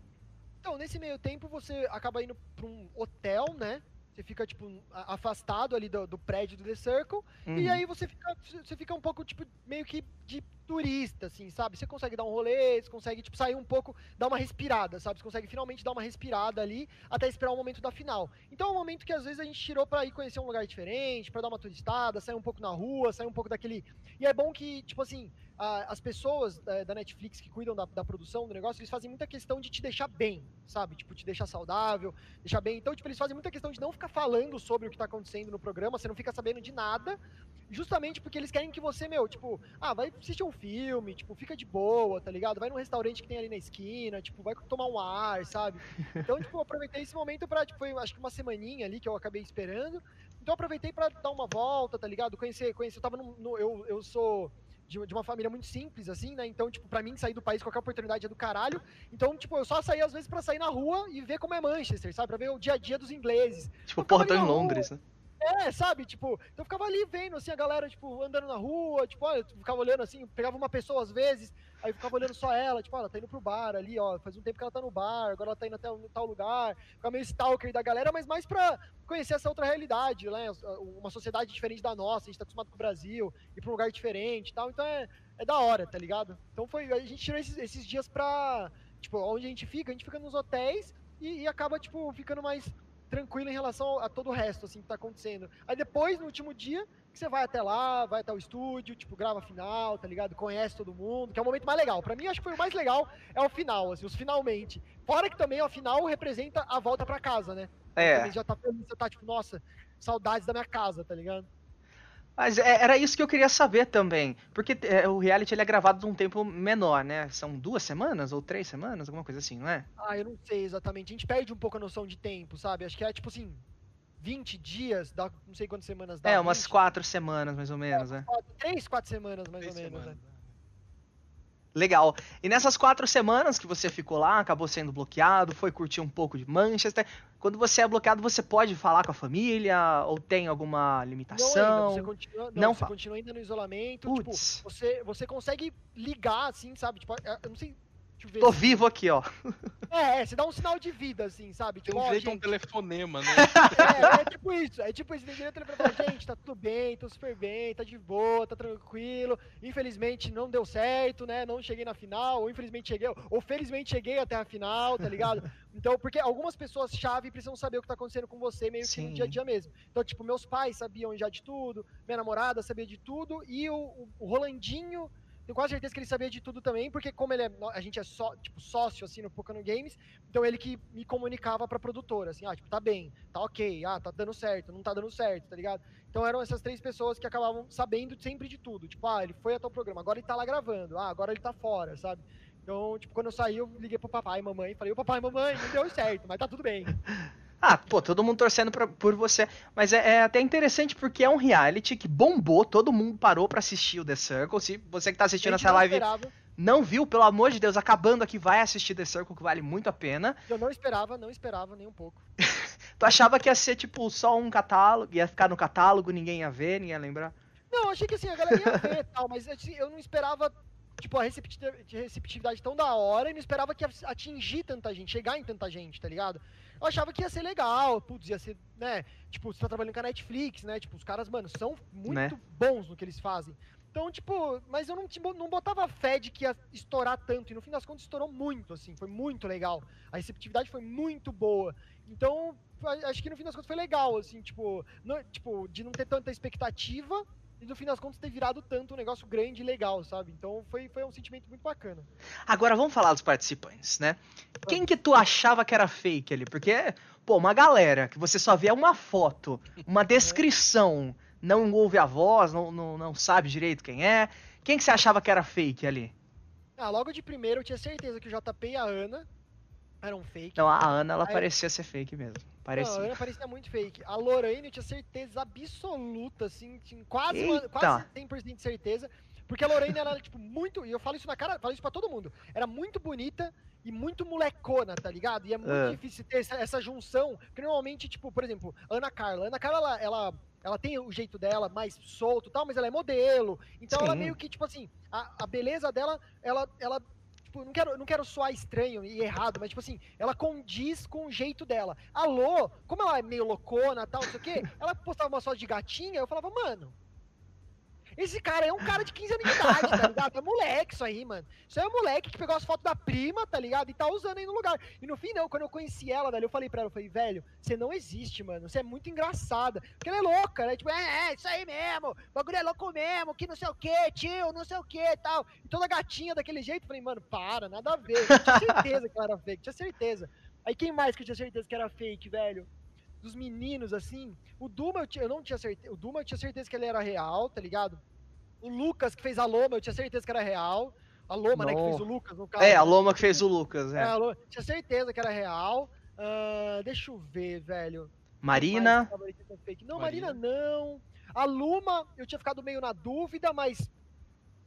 Então, nesse meio tempo, você acaba indo pra um hotel, né? Você fica, tipo, afastado ali do, do prédio do The Circle. Uhum. E aí você fica, você fica um pouco, tipo, meio que de turista, assim, sabe? Você consegue dar um rolê, você consegue, tipo, sair um pouco, dar uma respirada, sabe? Você consegue finalmente dar uma respirada ali até esperar o momento da final. Então é um momento que às vezes a gente tirou para ir conhecer um lugar diferente, para dar uma turistada, sair um pouco na rua, sair um pouco daquele. E é bom que, tipo assim, as pessoas da, da Netflix que cuidam da, da, produção do negócio, eles fazem muita questão de te deixar bem, sabe? Tipo, te deixar saudável, deixar bem. Então, tipo, eles fazem muita questão de não ficar falando sobre o que tá acontecendo no programa, você não fica sabendo de nada, justamente porque eles querem que você, meu, tipo, ah, vai assistir um filme, tipo, fica de boa, tá ligado? Vai num restaurante que tem ali na esquina, tipo, vai tomar um ar, sabe? Então, tipo, eu aproveitei esse momento pra, tipo, foi acho que uma semaninha ali que eu acabei esperando. Então, aproveitei para dar uma volta, tá ligado? Conhecer, conhecer, eu tava no, no eu, eu sou de, de, uma família muito simples, assim, né? Então, tipo, pra mim, sair do país, qualquer oportunidade é do caralho. Então, tipo, eu só saía às vezes pra sair na rua e ver como é Manchester, sabe? Pra ver o dia a dia dos ingleses. Tipo, porra, tô em Londres, rua. né? É, sabe? Tipo, então eu ficava ali vendo, assim, a galera, tipo, andando na rua, tipo, olha, ficava olhando assim, pegava uma pessoa às vezes, aí ficava olhando só ela, tipo, ela tá indo pro bar ali, ó, faz um tempo que ela tá no bar, agora ela tá indo até tal lugar, ficava meio stalker da galera, mas mais pra conhecer essa outra realidade, né? Uma sociedade diferente da nossa, a gente tá acostumado com o Brasil, ir pra um lugar diferente e tal, então é, é da hora, tá ligado? Então foi, a gente tirou esses, esses dias pra, tipo, onde a gente fica, a gente fica nos hotéis e, e acaba, tipo, ficando mais tranquilo em relação a todo o resto, assim, que tá acontecendo. Aí depois, no último dia, que você vai até lá, vai até o estúdio, tipo, grava a final, tá ligado? Conhece todo mundo, que é o momento mais legal. Para mim, acho que foi o mais legal, é o final, assim, os finalmente. Fora que também, o final representa a volta para casa, né? É. já tá feliz, você tá tipo, nossa, saudades da minha casa, tá ligado? Mas é, era isso que eu queria saber também. Porque é, o reality ele é gravado num tempo menor, né? São duas semanas ou três semanas, alguma coisa assim, não é? Ah, eu não sei exatamente. A gente perde um pouco a noção de tempo, sabe? Acho que é tipo assim, 20 dias, dá não sei quantas semanas dá. É, umas 20. quatro semanas mais ou menos, é, né? Quatro, três, quatro semanas mais três ou menos, semanas. né? Legal. E nessas quatro semanas que você ficou lá, acabou sendo bloqueado, foi curtir um pouco de Manchester. Quando você é bloqueado, você pode falar com a família? Ou tem alguma limitação? Não, ainda. Você continua, não, não você continua ainda no isolamento. Tipo, você, você consegue ligar, assim, sabe? Tipo, eu não sei Tô vivo aqui, ó. É, é, você dá um sinal de vida, assim, sabe? Tipo, Tem um jeito gente... um telefonema, né? É, é tipo isso. É tipo isso. Tem direito telefone gente, tá tudo bem, tô super bem, tá de boa, tá tranquilo. Infelizmente não deu certo, né? Não cheguei na final, ou infelizmente cheguei, ou felizmente cheguei até a final, tá ligado? Então, porque algumas pessoas-chave precisam saber o que tá acontecendo com você meio Sim. que no dia a dia mesmo. Então, tipo, meus pais sabiam já de tudo, minha namorada sabia de tudo, e o, o Rolandinho tenho quase certeza que ele sabia de tudo também, porque como ele é, a gente é só, tipo, sócio, assim, no Pokémon Games, então ele que me comunicava pra produtora, assim, ah, tipo, tá bem, tá ok, ah, tá dando certo, não tá dando certo, tá ligado? Então eram essas três pessoas que acabavam sabendo sempre de tudo, tipo, ah, ele foi até o programa, agora ele tá lá gravando, ah, agora ele tá fora, sabe? Então, tipo, quando eu saí, eu liguei pro papai e mamãe, falei, o papai e mamãe, não deu certo, mas tá tudo bem. Ah, pô, todo mundo torcendo pra, por você. Mas é, é, até interessante porque é um reality que bombou, todo mundo parou para assistir o The Circle. Se você que tá assistindo essa live esperava. não viu, pelo amor de Deus, acabando aqui, vai assistir The Circle, que vale muito a pena. Eu não esperava, não esperava nem um pouco. tu achava que ia ser, tipo, só um catálogo, ia ficar no catálogo, ninguém ia ver, ninguém ia lembrar? Não, achei que assim, a galera ia ver e tal, mas assim, eu não esperava tipo, a receptividade tão da hora e não esperava que ia atingir tanta gente, chegar em tanta gente, tá ligado? Eu achava que ia ser legal, putz, ia ser, né? Tipo, você tá trabalhando com a Netflix, né? Tipo, os caras, mano, são muito né? bons no que eles fazem. Então, tipo, mas eu não, tipo, não botava fé de que ia estourar tanto. E no fim das contas estourou muito, assim. Foi muito legal. A receptividade foi muito boa. Então, acho que no fim das contas foi legal, assim, tipo, não, tipo de não ter tanta expectativa e no fim das contas ter virado tanto um negócio grande e legal, sabe? Então foi, foi um sentimento muito bacana. Agora vamos falar dos participantes, né? Quem que tu achava que era fake ali? Porque, pô, uma galera que você só vê uma foto, uma descrição, não ouve a voz, não, não, não sabe direito quem é. Quem que você achava que era fake ali? Ah, logo de primeiro eu tinha certeza que o JP e a Ana eram fake. Não, a Ana, ela Aí... parecia ser fake mesmo. Parecia. Não, parecia muito fake. A Lorraine eu tinha certeza absoluta, assim, tinha quase, uma, quase 100% de certeza. Porque a Lorraine era, tipo, muito. E eu falo isso na cara, falo isso pra todo mundo. Era muito bonita e muito molecona, tá ligado? E é muito é. difícil ter essa, essa, junção. Porque normalmente, tipo, por exemplo, Ana Carla. Ana Carla, ela, ela, ela tem o jeito dela mais solto e tal, mas ela é modelo. Então Sim. ela meio que, tipo assim, a, a beleza dela, ela, ela tipo, não quero, não quero soar estranho e errado, mas, tipo assim, ela condiz com o jeito dela. Alô, como ela é meio loucona tal, não sei o quê, ela postava uma foto de gatinha, eu falava, mano, esse cara é um cara de 15 anos de idade, tá ligado? É moleque isso aí, mano. Isso aí é um moleque que pegou as fotos da prima, tá ligado? E tá usando aí no lugar. E no fim, não, quando eu conheci ela, velho, eu falei pra ela, eu falei, velho, você não existe, mano. Você é muito engraçada. Porque ela é louca, né? Tipo, é, é, isso aí mesmo. O bagulho é louco mesmo, que não sei o que, tio, não sei o que tal. E toda gatinha daquele jeito, falei, mano, para, nada a ver. Eu tinha certeza que ela era fake, tinha certeza. Aí quem mais que eu tinha certeza que era fake, velho? Dos meninos, assim. O Duma, eu, eu não tinha certeza. O Duma, eu tinha certeza que ele era real, tá ligado? O Lucas que fez a Loma, eu tinha certeza que era real. A Loma, né, que fez o Lucas, no caso. É, a Loma que fez o Lucas, é. é Loma, tinha certeza que era real. Uh, deixa eu ver, velho. Marina. Não, Marina. Marina não. A Luma, eu tinha ficado meio na dúvida, mas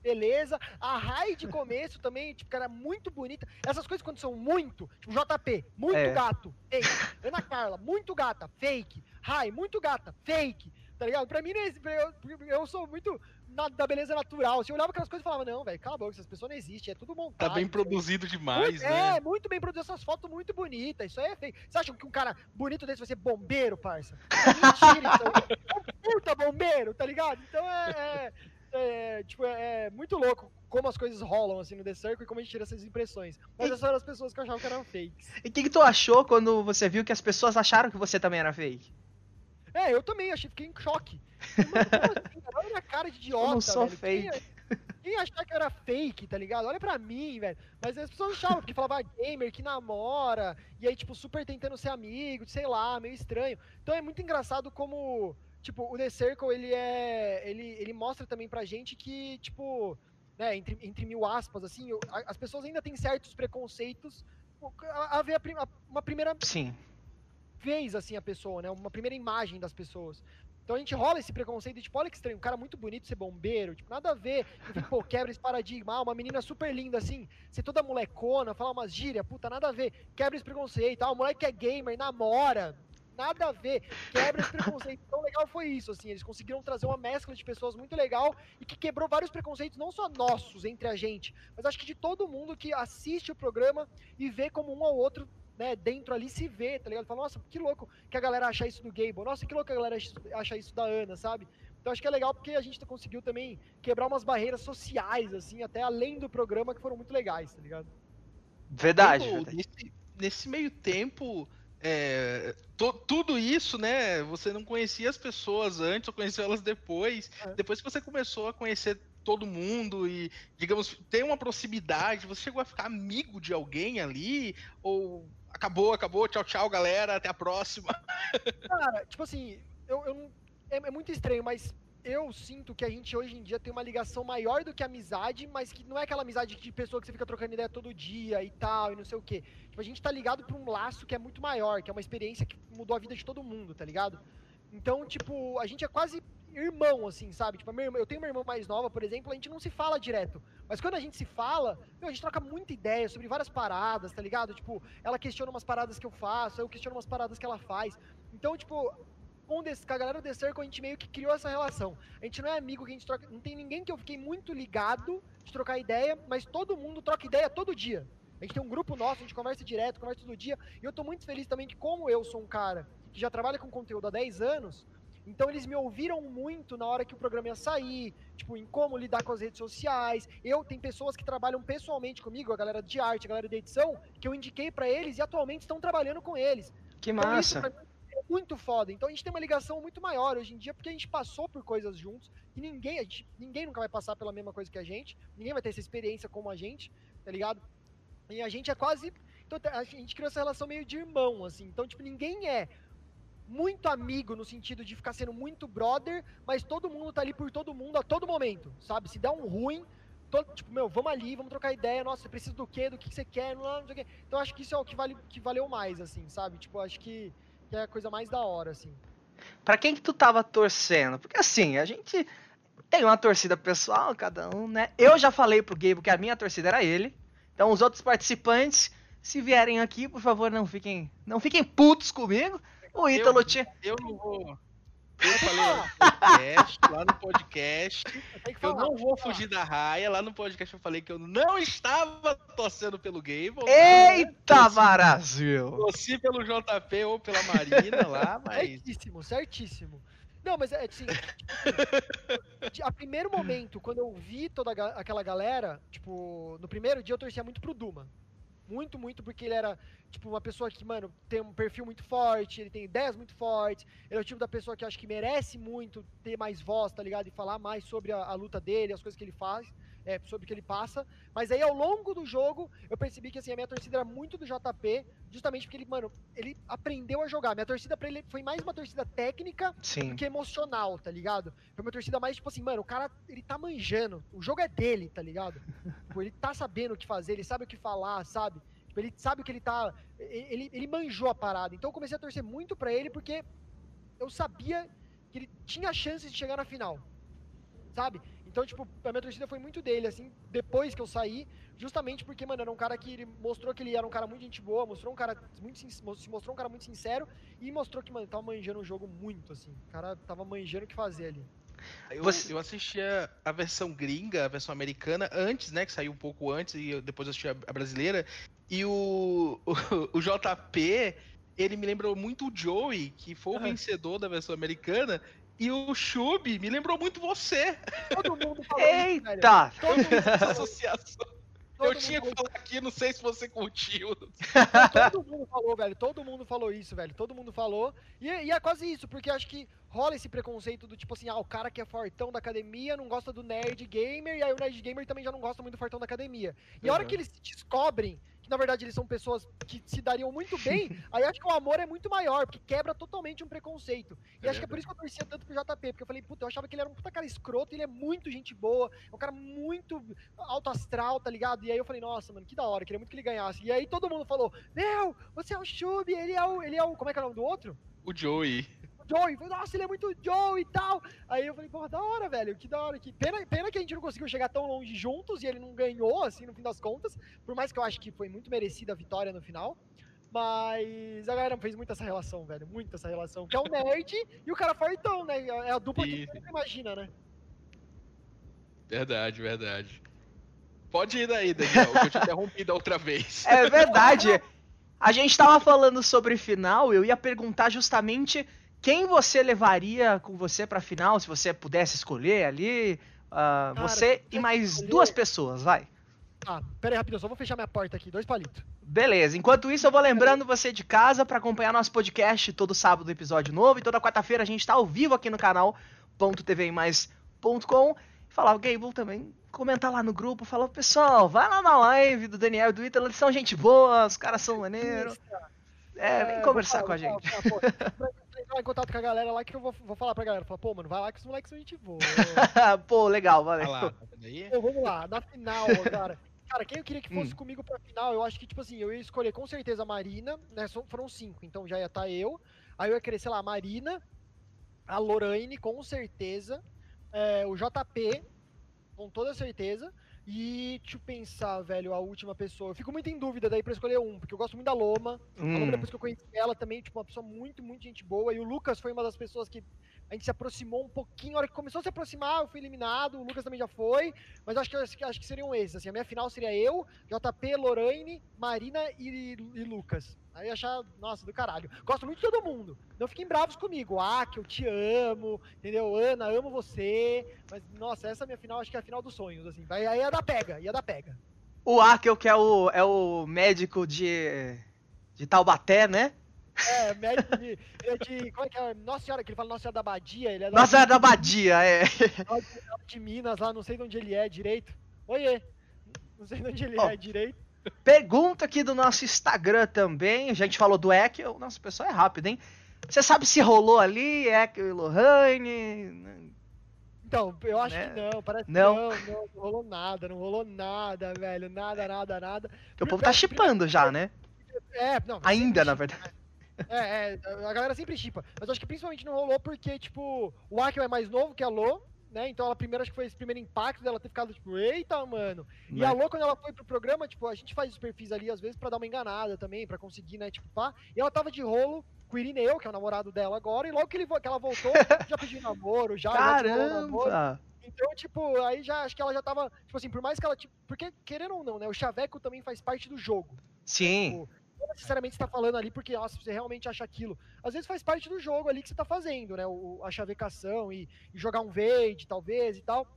beleza. A Rai de começo também, tipo, era muito bonita. Essas coisas quando são muito, tipo, JP, muito é. gato, fake. Ana Carla, muito gata, fake. Rai, muito gata, fake. Tá ligado? Pra mim, eu, eu sou muito na, da beleza natural. Você olhava aquelas coisas e falava, não, velho, cala a boca, essas pessoas não existem, é tudo montado. Tá bem produzido demais, muito, né? É, muito bem produzido, essas fotos muito bonitas, isso aí é feio. Você acha que um cara bonito desse vai ser bombeiro, parça? É mentira, então. É um puta bombeiro, tá ligado? Então é, é, é tipo, é, é, muito louco como as coisas rolam, assim, no The Circle e como a gente tira essas impressões. Mas essas eram as pessoas que achavam que eram fakes. E o que, que tu achou quando você viu que as pessoas acharam que você também era fake? É, eu também, achei, fiquei em choque. Mano, assim, olha minha cara de idiota, eu não sou velho. fake. Quem, quem achar que era fake, tá ligado? Olha pra mim, velho. Mas as pessoas achavam, porque falava ah, gamer que namora, e aí, tipo, super tentando ser amigo, sei lá, meio estranho. Então é muito engraçado como, tipo, o The Circle, ele é. Ele, ele mostra também pra gente que, tipo, né, entre, entre mil aspas, assim, as pessoas ainda têm certos preconceitos a, a ver a, uma primeira. Sim vez assim a pessoa, né? Uma primeira imagem das pessoas. Então a gente rola esse preconceito, tipo, olha que estranho, um cara muito bonito ser bombeiro, tipo, nada a ver. Eu fico, pô, quebra esse paradigma. Ah, uma menina super linda, assim, ser toda molecona, falar umas gírias, puta, nada a ver. Quebra esse preconceito. Ah, o moleque é gamer, namora. Nada a ver, quebra esse preconceito. Então, legal foi isso, assim, eles conseguiram trazer uma mescla de pessoas muito legal e que quebrou vários preconceitos, não só nossos, entre a gente, mas acho que de todo mundo que assiste o programa e vê como um ou outro né, dentro ali se vê, tá ligado? Fala, nossa, que louco que a galera acha isso do Gable, nossa, que louco que a galera acha isso da Ana, sabe? Então acho que é legal porque a gente conseguiu também quebrar umas barreiras sociais, assim, até além do programa, que foram muito legais, tá ligado? Verdade. verdade. Nesse, nesse, meio tempo, é, to, tudo isso, né? Você não conhecia as pessoas antes, ou conheceu elas depois. É. Depois que você começou a conhecer todo mundo e, digamos, ter uma proximidade, você chegou a ficar amigo de alguém ali? Ou acabou, acabou, tchau, tchau, galera, até a próxima. Cara, tipo assim, eu, eu é, é, muito estranho, mas eu sinto que a gente hoje em dia tem uma ligação maior do que amizade, mas que não é aquela amizade de pessoa que você fica trocando ideia todo dia e tal, e não sei o quê. Tipo, a gente tá ligado pra um laço que é muito maior, que é uma experiência que mudou a vida de todo mundo, tá ligado? Então, tipo, a gente é quase irmão, assim, sabe? Tipo, irmã, eu tenho uma irmã mais nova, por exemplo, a gente não se fala direto. Mas quando a gente se fala, meu, a gente troca muita ideia sobre várias paradas, tá ligado? Tipo, ela questiona umas paradas que eu faço, eu questiono umas paradas que ela faz. Então, tipo, com, com a galera do The Circle, a gente meio que criou essa relação. A gente não é amigo que a gente troca. Não tem ninguém que eu fiquei muito ligado de trocar ideia, mas todo mundo troca ideia todo dia. A gente tem um grupo nosso, a gente conversa direto, conversa todo dia. E eu tô muito feliz também que, como eu sou um cara que já trabalha com conteúdo há 10 anos, então eles me ouviram muito na hora que o programa ia sair, tipo, em como lidar com as redes sociais. Eu tem pessoas que trabalham pessoalmente comigo, a galera de arte, a galera de edição, que eu indiquei para eles e atualmente estão trabalhando com eles. Que então, massa. é muito foda. Então a gente tem uma ligação muito maior hoje em dia, porque a gente passou por coisas juntos e ninguém, a gente, ninguém nunca vai passar pela mesma coisa que a gente, ninguém vai ter essa experiência como a gente, tá ligado? E a gente é quase. Então, a gente criou essa relação meio de irmão, assim. Então, tipo, ninguém é muito amigo no sentido de ficar sendo muito brother, mas todo mundo tá ali por todo mundo a todo momento, sabe? Se der um ruim, todo, tipo, meu, vamos ali, vamos trocar ideia, nossa, você precisa do quê, do que, você quer, não, não sei o quê. Então acho que isso é o que, vale, que valeu mais, assim, sabe? Tipo, acho que, que é a coisa mais da hora, assim. Pra quem que tu tava torcendo? Porque assim, a gente tem uma torcida pessoal, cada um, né? Eu já falei pro Gabe que a minha torcida era ele. Então os outros participantes, se vierem aqui, por favor, não fiquem, não fiquem putos comigo. O Ítalo eu, tinha. Eu não vou. Eu falei no podcast, lá no podcast. Eu não vou fugir da raia. Lá no podcast eu falei que eu não estava torcendo pelo Gable. Eita, Brasil! Torci pelo JP ou pela Marina lá, mas. Certíssimo, certíssimo. Não, mas é assim. a primeiro momento, quando eu vi toda aquela galera, tipo, no primeiro dia eu torcia muito pro Duma. Muito, muito, porque ele era, tipo, uma pessoa que, mano, tem um perfil muito forte, ele tem ideias muito fortes, ele é o tipo da pessoa que acho que merece muito ter mais voz, tá ligado? E falar mais sobre a, a luta dele, as coisas que ele faz é, sobre o que ele passa. Mas aí, ao longo do jogo, eu percebi que assim, a minha torcida era muito do JP, justamente porque ele, mano, ele aprendeu a jogar. Minha torcida pra ele foi mais uma torcida técnica Sim. do que emocional, tá ligado? Foi uma torcida mais, tipo assim, mano, o cara, ele tá manjando. O jogo é dele, tá ligado? tipo, ele tá sabendo o que fazer, ele sabe o que falar, sabe? Ele sabe o que ele tá. Ele, ele manjou a parada. Então eu comecei a torcer muito para ele porque eu sabia que ele tinha chances de chegar na final. Sabe? Então, tipo, a minha torcida foi muito dele, assim, depois que eu saí, justamente porque, mano, era um cara que ele mostrou que ele era um cara muito gente boa, mostrou um cara muito se mostrou um cara muito sincero e mostrou que, mano, tava manjando o jogo muito, assim. O cara tava manjando o que fazer ali. Eu, Você... eu assistia a versão gringa, a versão americana, antes, né? Que saiu um pouco antes, e depois eu assisti a brasileira. E o, o, o JP, ele me lembrou muito o Joey, que foi o vencedor da versão americana, e o Chub me lembrou muito você. Todo mundo falou Eita! Isso, Todo mundo associação. Todo eu tinha que falar aqui, não sei se você curtiu. Todo mundo falou, velho. Todo mundo falou isso, velho. Todo mundo falou. E, e, é quase isso, porque acho que rola esse preconceito do tipo assim, ah, o cara que é fortão da academia não gosta do nerd gamer, e aí o nerd gamer também já não gosta muito do fortão da academia. E uhum. a hora que eles descobrem que na verdade eles são pessoas que se dariam muito bem, aí acho que o amor é muito maior, porque quebra totalmente um preconceito. E é acho que é por isso que eu torcia tanto pro JP, porque eu falei, puta, eu achava que ele era um puta cara escroto, ele é muito gente boa, é um cara muito alto astral, tá ligado? E aí eu falei, nossa, mano, que da hora, queria muito que ele ganhasse. E aí todo mundo falou, meu, você é o Chub, ele é o, ele é o, como é que é o nome do outro? O Joey. Joey. Falei, nossa, ele é muito Joe e tal. Aí eu falei, porra, da hora, velho, que da hora. Que... Pena, pena que a gente não conseguiu chegar tão longe juntos e ele não ganhou, assim, no fim das contas. Por mais que eu acho que foi muito merecida a vitória no final. Mas a galera fez muito essa relação, velho. Muito essa relação. Que é o nerd e o cara fortão, né? É a dupla e... que você imagina, né? Verdade, verdade. Pode ir daí, Daniel, que eu te interrompi da outra vez. É verdade. A gente tava falando sobre final, eu ia perguntar justamente quem você levaria com você pra final, se você pudesse escolher ali. Uh, Cara, você e mais escolher... duas pessoas, vai. Ah, pera aí, rapidinho, só vou fechar minha porta aqui, dois palitos. Beleza, enquanto isso eu vou lembrando você de casa para acompanhar nosso podcast todo sábado episódio novo e toda quarta-feira a gente tá ao vivo aqui no canal .tvmais.com falar o Gable também comentar lá no grupo, falar, pessoal, vai lá na live do Daniel e do Ítalo, eles são gente boa, os caras são maneiros. É, vem é, conversar falar, com a gente. Falar, entrar em contato com a galera lá que eu vou, vou falar pra galera. Falar, pô, mano, vai lá que os moleques são gente boa. pô, legal, valeu. Lá, tá pô, vamos lá, na final, cara. Cara, quem eu queria que fosse hum. comigo pra final, eu acho que, tipo assim, eu ia escolher com certeza a Marina, né? Foram cinco, então já ia estar tá eu. Aí eu ia querer, sei lá, a Marina, a Lorraine, com certeza, é, o JP, com toda certeza. E, deixa eu pensar, velho, a última pessoa. Eu fico muito em dúvida daí pra escolher um, porque eu gosto muito da Loma. Hum. A Loma, hum. depois que eu conheci ela também, tipo, uma pessoa muito, muito gente boa. E o Lucas foi uma das pessoas que a gente se aproximou um pouquinho. A hora que começou a se aproximar, eu fui eliminado. O Lucas também já foi. Mas acho que, acho que seriam esses. Assim, a minha final seria eu, JP, Lorraine, Marina e, e Lucas. Aí achar, nossa, do caralho. Gosto muito de todo mundo. Não fiquem bravos comigo. Ah, que eu te amo, entendeu? Ana, amo você. Mas, nossa, essa é minha final, acho que é a final dos sonhos, assim. Aí ia dar pega, ia dar pega. O Akel, que é o, é o médico de, de Taubaté, né? É, médico de, de. Como é que é? Nossa Senhora, que ele fala Nossa Senhora da Badia. Ele é Nossa Senhora da Badia, é. De Minas, lá, não sei de onde ele é direito. Oiê! Não sei de onde ele oh. é direito. Pergunta aqui do nosso Instagram também. A gente falou do Ekel. Nossa, o pessoal é rápido, hein? Você sabe se rolou ali, Ekel e Lohane? Então, eu acho né? que não, parece não. não, não, não rolou nada, não rolou nada, velho, nada, nada, nada. Porque o povo tá chipando já, né? É, não. Ainda, na verdade. É, é, a galera sempre chipa. Mas acho que principalmente não rolou porque, tipo, o Akel é mais novo que a Lo, né? Então ela primeiro acho que foi esse primeiro impacto dela ter ficado tipo, eita, mano. E né? a Lô, quando ela foi pro programa, tipo, a gente faz os perfis ali às vezes para dar uma enganada também, para conseguir, né, tipo, pá. E ela tava de rolo com o Irineu, que é o namorado dela agora, e logo que, ele, que ela voltou, já pediu namoro, já. Caramba! Já namoro. Então, tipo, aí já acho que ela já tava, tipo assim, por mais que ela, tipo, porque querendo ou não, né, o Chaveco também faz parte do jogo. Sim. Tipo, necessariamente está falando ali porque, nossa, você realmente acha aquilo. Às vezes faz parte do jogo ali que você está fazendo, né? O, a chavecação e, e jogar um Vade, talvez, e tal.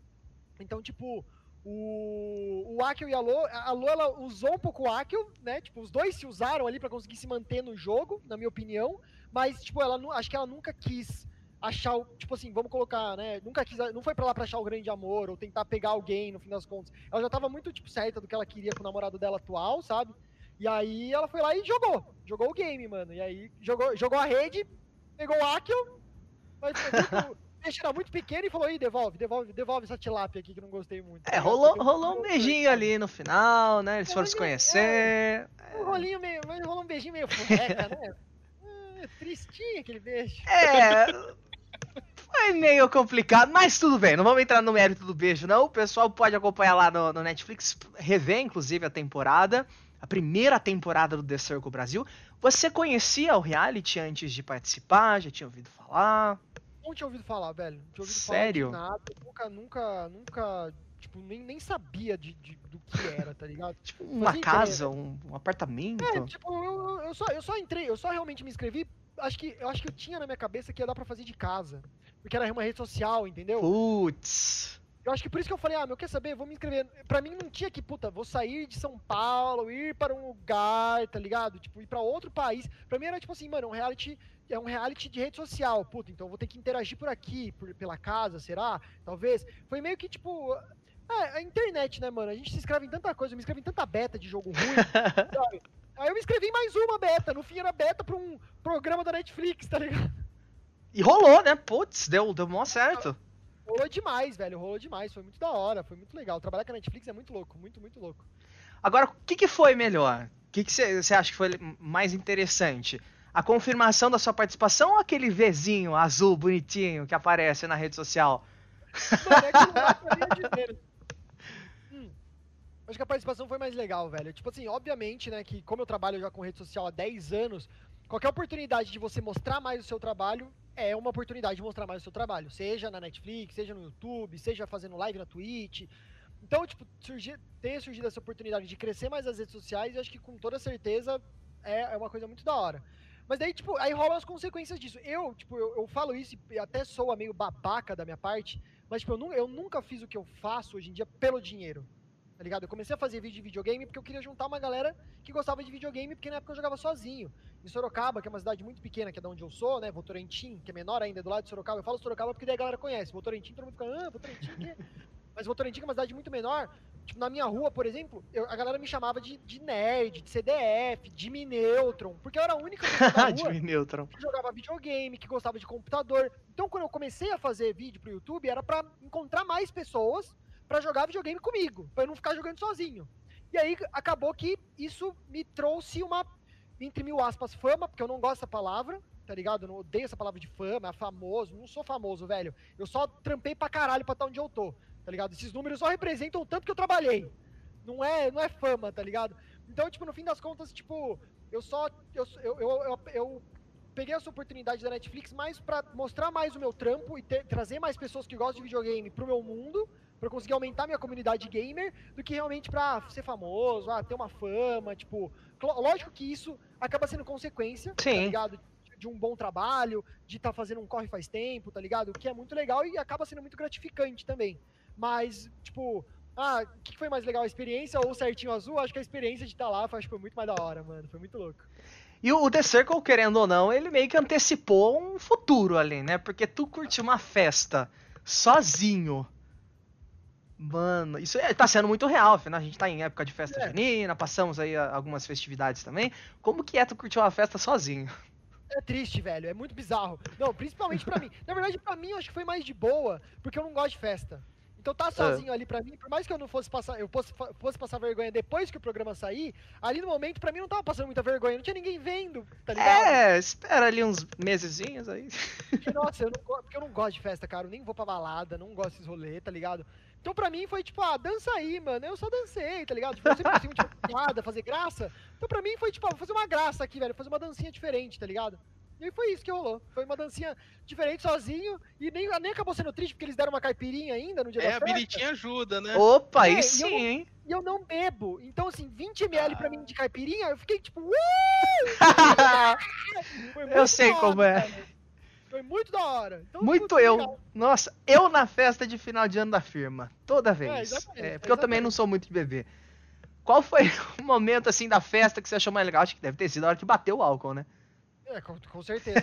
Então, tipo, o, o Akio e a Lo, a Lo ela usou um pouco o Akio, né? Tipo, os dois se usaram ali para conseguir se manter no jogo, na minha opinião. Mas, tipo, ela acho que ela nunca quis achar. Tipo assim, vamos colocar, né? Nunca quis. Não foi para lá pra achar o grande amor ou tentar pegar alguém no fim das contas. Ela já tava muito, tipo, certa do que ela queria com o namorado dela atual, sabe? E aí ela foi lá e jogou. Jogou o game, mano. E aí jogou, jogou a rede, pegou o Akio, mas o peixe era muito pequeno e falou, aí, devolve, devolve, devolve essa tilápia aqui que não gostei muito. É, rolou, rolou um beijinho ali no final, né? Eles foram se conhecer. É, um rolinho meio. Rolou um beijinho meio furreca, né? É, tristinho aquele beijo. É. Foi meio complicado, mas tudo bem, não vamos entrar no mérito do beijo, não. O pessoal pode acompanhar lá no, no Netflix, rever, inclusive, a temporada a primeira temporada do The Circle Brasil. Você conhecia o reality antes de participar? Já tinha ouvido falar? Não tinha ouvido falar, velho. Não tinha ouvido Sério? falar nada. Nunca, nunca, nunca, tipo, nem, nem sabia de, de do que era, tá ligado? tipo, uma Mas, casa, um, um, apartamento? É, tipo, eu, eu, só, eu só entrei, eu só realmente me inscrevi. Acho que, eu acho que eu tinha na minha cabeça que ia dar pra fazer de casa. Porque era uma rede social, entendeu? Putz. Eu acho que por isso que eu falei, ah, meu, quer saber? Vou me inscrever. Pra mim não tinha que, puta, vou sair de São Paulo, ir para um lugar, tá ligado? Tipo, ir pra outro país. Pra mim era tipo assim, mano, um reality. É um reality de rede social, puta, então vou ter que interagir por aqui, por, pela casa, será? Talvez. Foi meio que tipo. É, a internet, né, mano? A gente se inscreve em tanta coisa, eu me inscrevi em tanta beta de jogo ruim, sabe? Aí eu me inscrevi em mais uma beta. No fim era beta pra um programa da Netflix, tá ligado? E rolou, né? Putz, deu, deu mó certo. Rolou demais, velho. Rolou demais. Foi muito da hora. Foi muito legal. Trabalhar com a Netflix é muito louco. Muito, muito louco. Agora, o que, que foi melhor? O que você acha que foi mais interessante? a confirmação da sua participação ou aquele Vzinho azul bonitinho que aparece na rede social? Mano, é que não dá pra dizer. Hum, acho que a participação foi mais legal, velho. Tipo assim, obviamente, né, que como eu trabalho já com rede social há 10 anos, qualquer oportunidade de você mostrar mais o seu trabalho é uma oportunidade de mostrar mais o seu trabalho. Seja na Netflix, seja no YouTube, seja fazendo live na Twitch. Então, tipo, surgir, ter surgido essa oportunidade de crescer mais as redes sociais, eu acho que com toda certeza é, é uma coisa muito da hora. Mas daí, tipo, aí rolam as consequências disso. Eu, tipo, eu, eu falo isso e até sou meio babaca da minha parte, mas, tipo, eu, eu nunca fiz o que eu faço hoje em dia pelo dinheiro. Tá ligado? Eu comecei a fazer vídeo de videogame porque eu queria juntar uma galera que gostava de videogame, porque na época eu jogava sozinho. Em Sorocaba, que é uma cidade muito pequena, que é de onde eu sou, né? Votorantim, que é menor ainda, do lado de Sorocaba. Eu falo Sorocaba porque daí a galera conhece. Votorantim, todo mundo fica, ah, Votorantim, que? Mas Votorantim, que é uma cidade muito menor, Tipo, na minha rua, por exemplo, eu, a galera me chamava de, de nerd, de CDF, de Neutron, porque eu era a única pessoa Neutron. que jogava videogame, que gostava de computador. Então, quando eu comecei a fazer vídeo pro YouTube, era para encontrar mais pessoas para jogar videogame comigo, para eu não ficar jogando sozinho. E aí acabou que isso me trouxe uma, entre mil aspas, fama, porque eu não gosto dessa palavra, tá ligado? Eu não odeio essa palavra de fama, famoso, não sou famoso, velho. Eu só trampei pra caralho pra estar onde eu tô tá ligado? Esses números só representam o tanto que eu trabalhei. Não é, não é fama, tá ligado? Então, tipo, no fim das contas, tipo, eu só. Eu, eu, eu, eu, peguei essa oportunidade da Netflix mais para mostrar mais o meu trampo e ter, trazer mais pessoas que gostam de videogame pro meu mundo, para conseguir aumentar minha comunidade gamer, do que realmente pra ser famoso, ah, ter uma fama, tipo. Lógico que isso acaba sendo consequência, tá Sim. tá ligado? De um bom trabalho, de estar tá fazendo um corre faz tempo, tá ligado? O que é muito legal e acaba sendo muito gratificante também. Mas, tipo, ah, o que foi mais legal, a experiência ou o certinho azul? Acho que a experiência de estar tá lá acho que foi muito mais da hora, mano. Foi muito louco. E o The Circle, querendo ou não, ele meio que antecipou um futuro ali, né? Porque tu curtiu uma festa sozinho. Mano, isso é, tá sendo muito real, afinal a gente tá em época de festa é. junina, passamos aí algumas festividades também. Como que é tu curtir uma festa sozinho? É triste, velho, é muito bizarro. Não, principalmente para mim. Na verdade, para mim, eu acho que foi mais de boa, porque eu não gosto de festa. Então tá sozinho é. ali pra mim, por mais que eu não fosse passar, eu fosse, fosse passar vergonha depois que o programa sair, ali no momento pra mim não tava passando muita vergonha, não tinha ninguém vendo, tá ligado? É, espera ali uns mesezinhos aí. Nossa, eu não, porque eu não gosto de festa, cara, eu nem vou pra balada, não gosto desses rolê, tá ligado? Então pra mim foi tipo, ah, dança aí, mano, eu só dancei, tá ligado? Tipo, eu sempre assim, tipo, piada, fazer graça. Então pra mim foi tipo, ah, vou fazer uma graça aqui, velho, fazer uma dancinha diferente, tá ligado? E aí foi isso que rolou. Foi uma dancinha diferente sozinho. E nem, nem acabou sendo triste, porque eles deram uma caipirinha ainda no dia é, da festa. É, a biritinha ajuda, né? Opa, é, aí sim, hein? E eu não bebo. Então, assim, 20 ml ah. pra mim de caipirinha, eu fiquei tipo. Uh! eu sei como é. Cara. Foi muito da hora. Então, muito eu. Legal. Nossa, eu na festa de final de ano da firma. Toda vez. É, exatamente, é, porque exatamente. eu também não sou muito de beber. Qual foi o momento, assim, da festa que você achou mais legal? Acho que deve ter sido a hora que bateu o álcool, né? É, com, com certeza.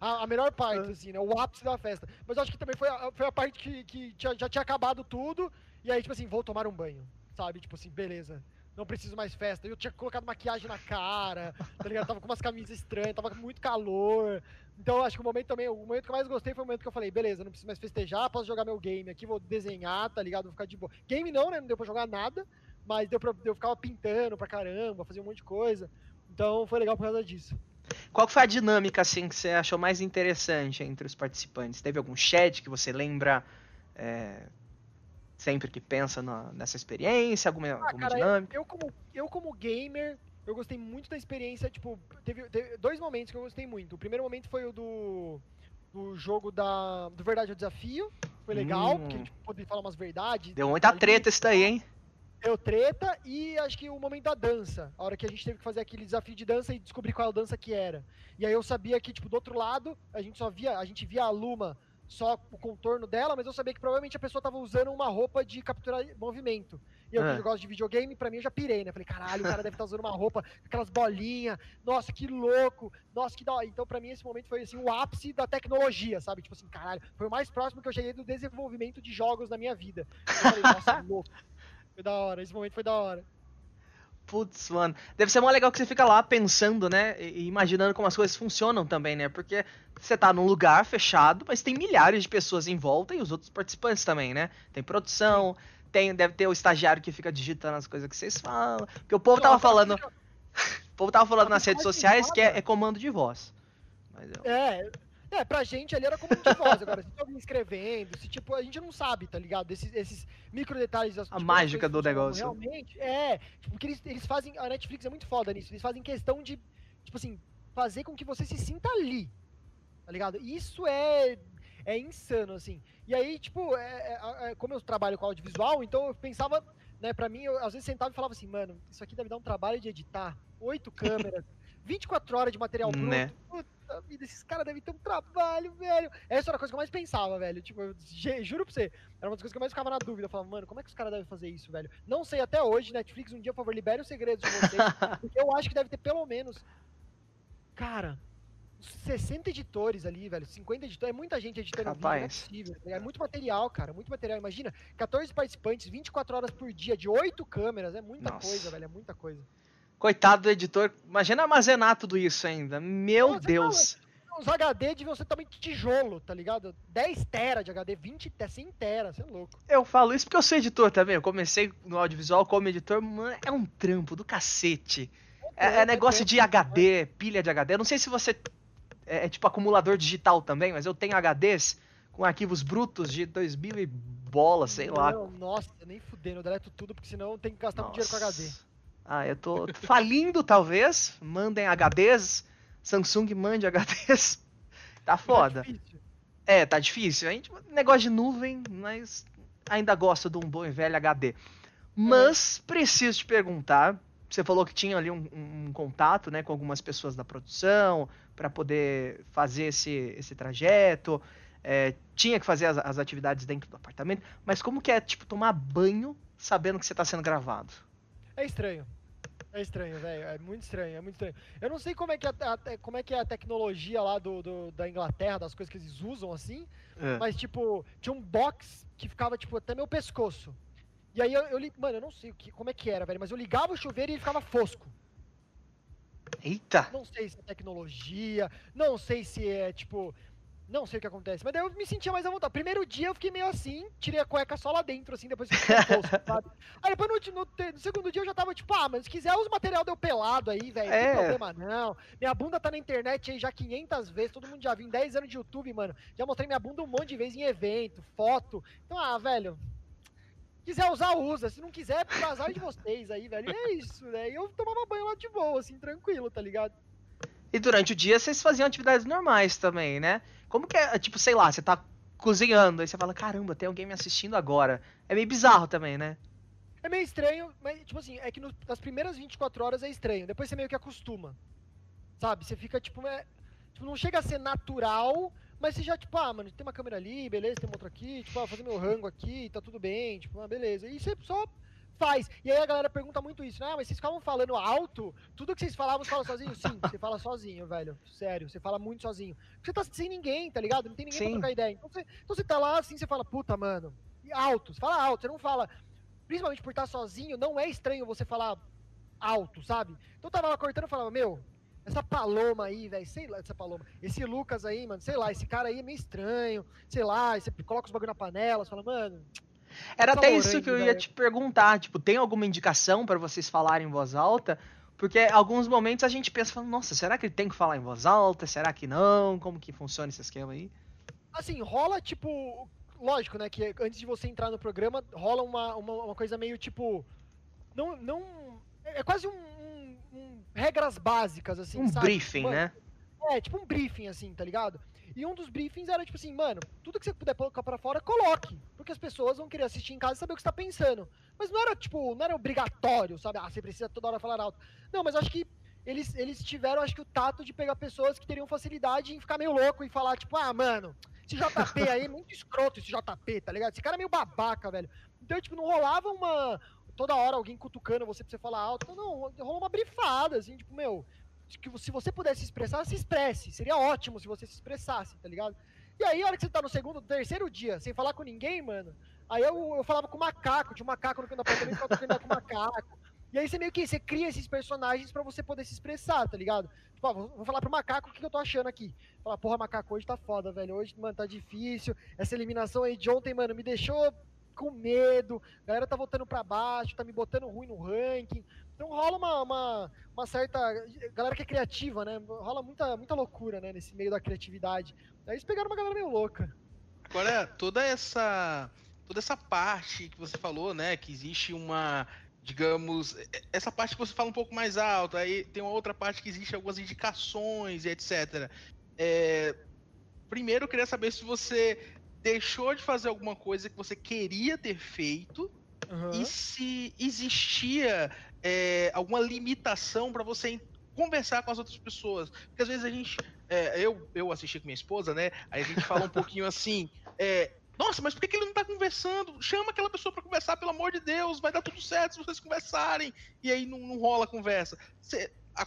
a, a, melhor parte, assim, né? O ápice da festa. Mas eu acho que também foi a, foi a parte que, que já, já tinha acabado tudo. E aí, tipo assim, vou tomar um banho. Sabe? Tipo assim, beleza não preciso mais festa. Eu tinha colocado maquiagem na cara, tá ligado? Tava com umas camisas estranhas, tava com muito calor. Então acho que o momento também, o momento que eu mais gostei foi o momento que eu falei, beleza, não preciso mais festejar, posso jogar meu game aqui, vou desenhar, tá ligado? Vou ficar de boa. Game não, né? Não deu pra jogar nada, mas deu pra eu ficar pintando pra caramba, fazer um monte de coisa. Então foi legal por causa disso. Qual foi a dinâmica assim que você achou mais interessante entre os participantes? Teve algum chat que você lembra é, sempre que pensa na, nessa experiência? Alguma, ah, alguma cara, dinâmica? Eu, eu, como, eu, como gamer, eu gostei muito da experiência. Tipo, teve, teve, dois momentos que eu gostei muito. O primeiro momento foi o do, do jogo da, do Verdade ou Desafio. Foi legal, hum. porque a gente pôde falar umas verdades. Deu muita treta isso daí, hein? Deu treta e acho que o momento da dança. A hora que a gente teve que fazer aquele desafio de dança e descobrir qual dança que era. E aí eu sabia que, tipo, do outro lado, a gente só via, a gente via a Luma só o contorno dela, mas eu sabia que provavelmente a pessoa tava usando uma roupa de capturar movimento. E eu, é. que gosto de videogame, pra mim eu já pirei, né? Falei, caralho, o cara deve estar tá usando uma roupa com aquelas bolinhas. Nossa, que louco. Nossa, que da hora. Então, pra mim, esse momento foi assim, o ápice da tecnologia, sabe? Tipo assim, caralho, foi o mais próximo que eu cheguei do desenvolvimento de jogos na minha vida. Eu falei, nossa, louco. Foi da hora, esse momento foi da hora. Putz, mano. Deve ser mó legal que você fica lá pensando, né? E imaginando como as coisas funcionam também, né? Porque você tá num lugar fechado, mas tem milhares de pessoas em volta e os outros participantes também, né? Tem produção, tem, deve ter o estagiário que fica digitando as coisas que vocês falam. Porque o povo tava falando. O povo tava falando nas redes sociais que é, é, comando de voz. Eu... É, é, pra gente ali era comando de voz. Agora, se alguém escrevendo, se tipo, a gente não sabe, tá ligado? Esses, esses micro detalhes. a tipo, mágica do negócio. Realmente, é. Tipo, porque eles, eles fazem. A Netflix é muito foda nisso. Eles fazem questão de, tipo assim, fazer com que você se sinta ali. Tá ligado? Isso é. É insano, assim. E aí, tipo, é, é, é, como eu trabalho com audiovisual, então eu pensava, né, pra mim, eu às vezes sentava e falava assim, mano, isso aqui deve dar um trabalho de editar. Oito câmeras, 24 horas de material bruto. Né? Puta vida, esses caras devem ter um trabalho, velho. Essa era a coisa que eu mais pensava, velho. Tipo, eu, juro pra você, era uma das coisas que eu mais ficava na dúvida. Eu falava, mano, como é que os caras devem fazer isso, velho? Não sei até hoje, Netflix, um dia, por favor, libere os segredos de vocês. porque eu acho que deve ter pelo menos. Cara, 60 editores ali, velho. 50 editores. É muita gente editando Rapaz. vídeo, é, é muito material, cara. Muito material. Imagina, 14 participantes, 24 horas por dia, de 8 câmeras. É muita Nossa. coisa, velho. É muita coisa. Coitado do editor. Imagina armazenar tudo isso ainda. Meu Nossa, Deus. Não, os HD deviam ser também tijolo, tá ligado? 10 tera de HD, 20 tera, 100 tera, você é louco. Eu falo isso porque eu sou editor também. Eu comecei no audiovisual como editor, mano, é um trampo do cacete. É, é, é negócio é de HD, pilha de HD. Eu não sei se você é, é, tipo acumulador digital também, mas eu tenho HDs com arquivos brutos de 2000 e bola, sei não, lá. Nossa, nem fudendo, eu deleto tudo, porque senão tem que gastar muito dinheiro com HD. Ah, eu tô falindo, talvez. Mandem HDs. Samsung mande HDs. Tá, tá foda. Tá é, tá difícil. A gente, negócio de nuvem, mas ainda gosto de um bom e velho HD. Mas preciso te perguntar. Você falou que tinha ali um, um, um contato né, com algumas pessoas da produção, para poder fazer esse, esse trajeto. É, tinha que fazer as, as, atividades dentro do apartamento. Mas como que é, tipo, tomar banho sabendo que você está sendo gravado? É estranho. É estranho, velho. É muito estranho, é muito estranho. Eu não sei como é que, é a, a, como é, que é a tecnologia lá do, do, da Inglaterra, das coisas que eles usam assim. É. Mas, tipo, tinha um box que ficava, tipo, até meu pescoço. E aí eu, eu mano, eu não sei que, como é que era, velho, mas eu ligava o chuveiro e ele ficava fosco. Eita! Não sei se é tecnologia, não sei se é tipo. Não sei o que acontece, mas daí eu me sentia mais à vontade. Primeiro dia eu fiquei meio assim, tirei a cueca só lá dentro, assim, depois fiquei bolso, sabe? Aí depois no, no, no, segundo dia eu já tava tipo, ah, mas se quiser os material deu pelado aí, velho, é. não tem problema não. Minha bunda tá na internet aí já 500 vezes, todo mundo já viu, em 10 anos de YouTube, mano. Já mostrei minha bunda um monte de vezes em evento, foto. Então, ah, velho, quiser usar, usa. Se não quiser, é azar de vocês aí, velho. E é isso, né? E eu tomava banho lá de boa, assim, tranquilo, tá ligado? E durante o dia vocês faziam atividades normais também, né? Como que é, tipo, sei lá, você tá cozinhando, aí você fala, caramba, tem alguém me assistindo agora. É meio bizarro também, né? É meio estranho, mas, tipo assim, é que no, nas primeiras 24 horas é estranho. Depois você meio que acostuma. Sabe? Você fica, tipo, é, tipo não chega a ser natural, mas você já, tipo, ah, mano, tem uma câmera ali, beleza, tem uma outra aqui, tipo, ah, fazer meu rango aqui, tá tudo bem, tipo, ah, beleza. E você só faz. E aí a galera pergunta muito isso, né? Ah, mas vocês ficavam falando alto? Tudo que vocês falavam, você fala sozinho? Sim, você fala sozinho, velho. Sério, você fala muito sozinho. Você tá sem ninguém, tá ligado? Não tem ninguém Sim. pra trocar ideia. Então você, então você tá lá assim, você fala, puta, mano. E alto, você fala alto, você não fala. Principalmente por estar sozinho, não é estranho você falar alto, sabe? Então eu tava lá cortando e falava, meu, essa Paloma aí, velho, sei lá, essa Paloma. Esse Lucas aí, mano, sei lá, esse cara aí é meio estranho, sei lá, você coloca os bagulho na panela, você fala, mano. Era até isso que eu ia te perguntar, tipo, tem alguma indicação para vocês falarem em voz alta? Porque alguns momentos a gente pensa, nossa, será que ele tem que falar em voz alta? Será que não? Como que funciona esse esquema aí? Assim, rola tipo. Lógico, né? Que antes de você entrar no programa, rola uma, uma, uma coisa meio tipo. Não. não é quase um, um, regras básicas, assim, um sabe? briefing, mano, né? É, tipo um briefing, assim, tá ligado? E um dos briefings era tipo assim, mano, tudo que você puder colocar pra fora, coloque. Porque as pessoas vão querer assistir em casa e saber o que você tá pensando. Mas não era, tipo, não era obrigatório, sabe? Ah, você precisa toda hora falar alto. Não, mas acho que eles, eles tiveram, acho que, o tato de pegar pessoas que teriam facilidade em ficar meio louco e falar, tipo, ah, mano, esse JP aí é muito escroto, esse JP, tá ligado? Esse cara é meio babaca, velho. Então, tipo, não rolava uma, toda hora alguém cutucando você pra você falar alto. Então, não, rolou uma brifada, assim, tipo, meu, que se você pudesse expressar, se expresse. Seria ótimo se você se expressasse, tá ligado? E aí, a hora que você tá no segundo, terceiro dia, sem falar com ninguém, mano, aí eu, eu falava com o macaco, tinha um macaco no canto da apartamento, eu tava com o macaco. E aí você meio que, você cria esses personagens para você poder se expressar, tá ligado? Tipo, ó, vou falar pro macaco o que eu tô achando aqui. Falar, porra, macaco, hoje tá foda, velho. Hoje, mano, tá difícil. Essa eliminação aí de ontem, mano, me deixou com medo, a galera tá voltando para baixo, tá me botando ruim no ranking. Então rola uma, uma, uma, certa. Galera que é criativa, né? Rola muita, muita loucura, né? Nesse meio da criatividade. Aí eles pegaram uma galera meio louca. Agora, toda essa. Toda essa parte que você falou, né? Que existe uma. Digamos, essa parte que você fala um pouco mais alto, aí tem uma outra parte que existe algumas indicações e etc. É, primeiro, eu queria saber se você deixou de fazer alguma coisa que você queria ter feito uhum. e se existia é, alguma limitação para você conversar com as outras pessoas. Porque às vezes a gente. É, eu, eu assisti com minha esposa, né? Aí a gente fala um pouquinho assim. É, nossa, mas por que, ele não tá conversando? Chama aquela pessoa para conversar, pelo amor de Deus, vai dar tudo certo se vocês conversarem. E aí não, não rola a conversa. A,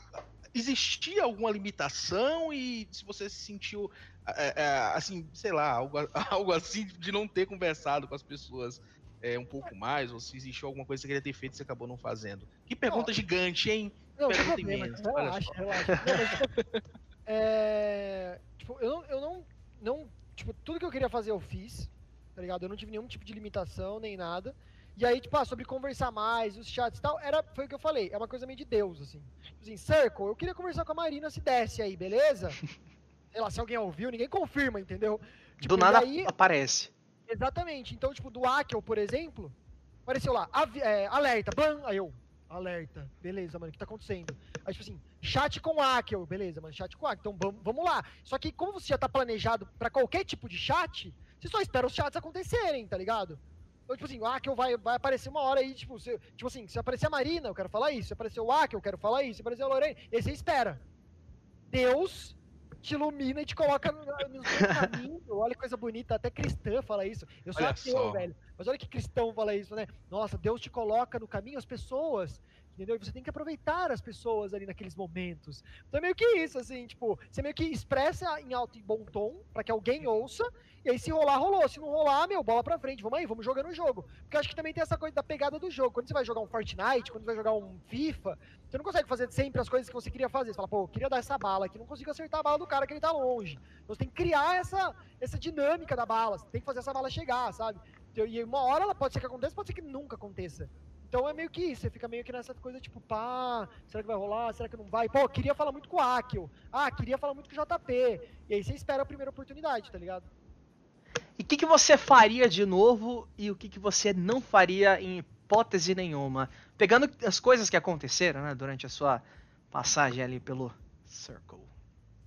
existia alguma limitação e se você se sentiu, é, é, assim, sei lá, algo, algo assim de não ter conversado com as pessoas é, um pouco mais, ou se existiu alguma coisa que você queria ter feito e você acabou não fazendo. Que pergunta gigante, hein? Não, pergunta problema, imensa. Relaxa, relaxa. Não, é, tipo, eu, não, eu não, não. Tipo, tudo que eu queria fazer eu fiz, tá ligado? Eu não tive nenhum tipo de limitação, nem nada. E aí, tipo, ah, sobre conversar mais, os chats e tal, era, foi o que eu falei, é uma coisa meio de Deus, assim. Tipo assim, Circle, eu queria conversar com a Marina se desse aí, beleza? Sei lá, se alguém ouviu, ninguém confirma, entendeu? Tipo, Do nada aí, aparece. Exatamente. Então, tipo, do Akel, por exemplo, apareceu lá, é, alerta, ban, aí eu, alerta, beleza, mano, o que tá acontecendo? Aí, tipo assim, chat com Akel, beleza, mano, chat com Akel, então vamos lá. Só que como você já tá planejado para qualquer tipo de chat, você só espera os chats acontecerem, tá ligado? Então, tipo assim, o Akel vai, vai aparecer uma hora aí, tipo, se, tipo assim, se aparecer a Marina, eu quero falar isso, se aparecer o Akel, eu quero falar isso, se aparecer a Lorena, e aí você espera. Deus te ilumina e te coloca no, no caminho. Olha que coisa bonita, até cristã fala isso. Eu sou olha ateu, só. velho. Mas olha que cristão fala isso, né? Nossa, Deus te coloca no caminho as pessoas entendeu? E você tem que aproveitar as pessoas ali naqueles momentos. Então é meio que isso, assim, tipo, você meio que expressa em alto e bom tom para que alguém ouça, e aí se rolar, rolou. Se não rolar, meu, bola pra frente, vamos aí, vamos jogando o jogo. Porque acho que também tem essa coisa da pegada do jogo. Quando você vai jogar um Fortnite, quando você vai jogar um FIFA, você não consegue fazer sempre as coisas que você queria fazer. Você fala, pô, eu queria dar essa bala aqui, não consigo acertar a bala do cara que ele tá longe. Então você tem que criar essa, essa dinâmica da bala, você tem que fazer essa bala chegar, sabe? E uma hora ela pode ser que aconteça, pode ser que nunca aconteça. Então é meio que isso, você fica meio que nessa coisa tipo, pá, será que vai rolar? Será que não vai? Pô, queria falar muito com o Akio. Ah, queria falar muito com o JP. E aí você espera a primeira oportunidade, tá ligado? E o que, que você faria de novo e o que, que você não faria em hipótese nenhuma? Pegando as coisas que aconteceram, né, durante a sua passagem ali pelo Circle.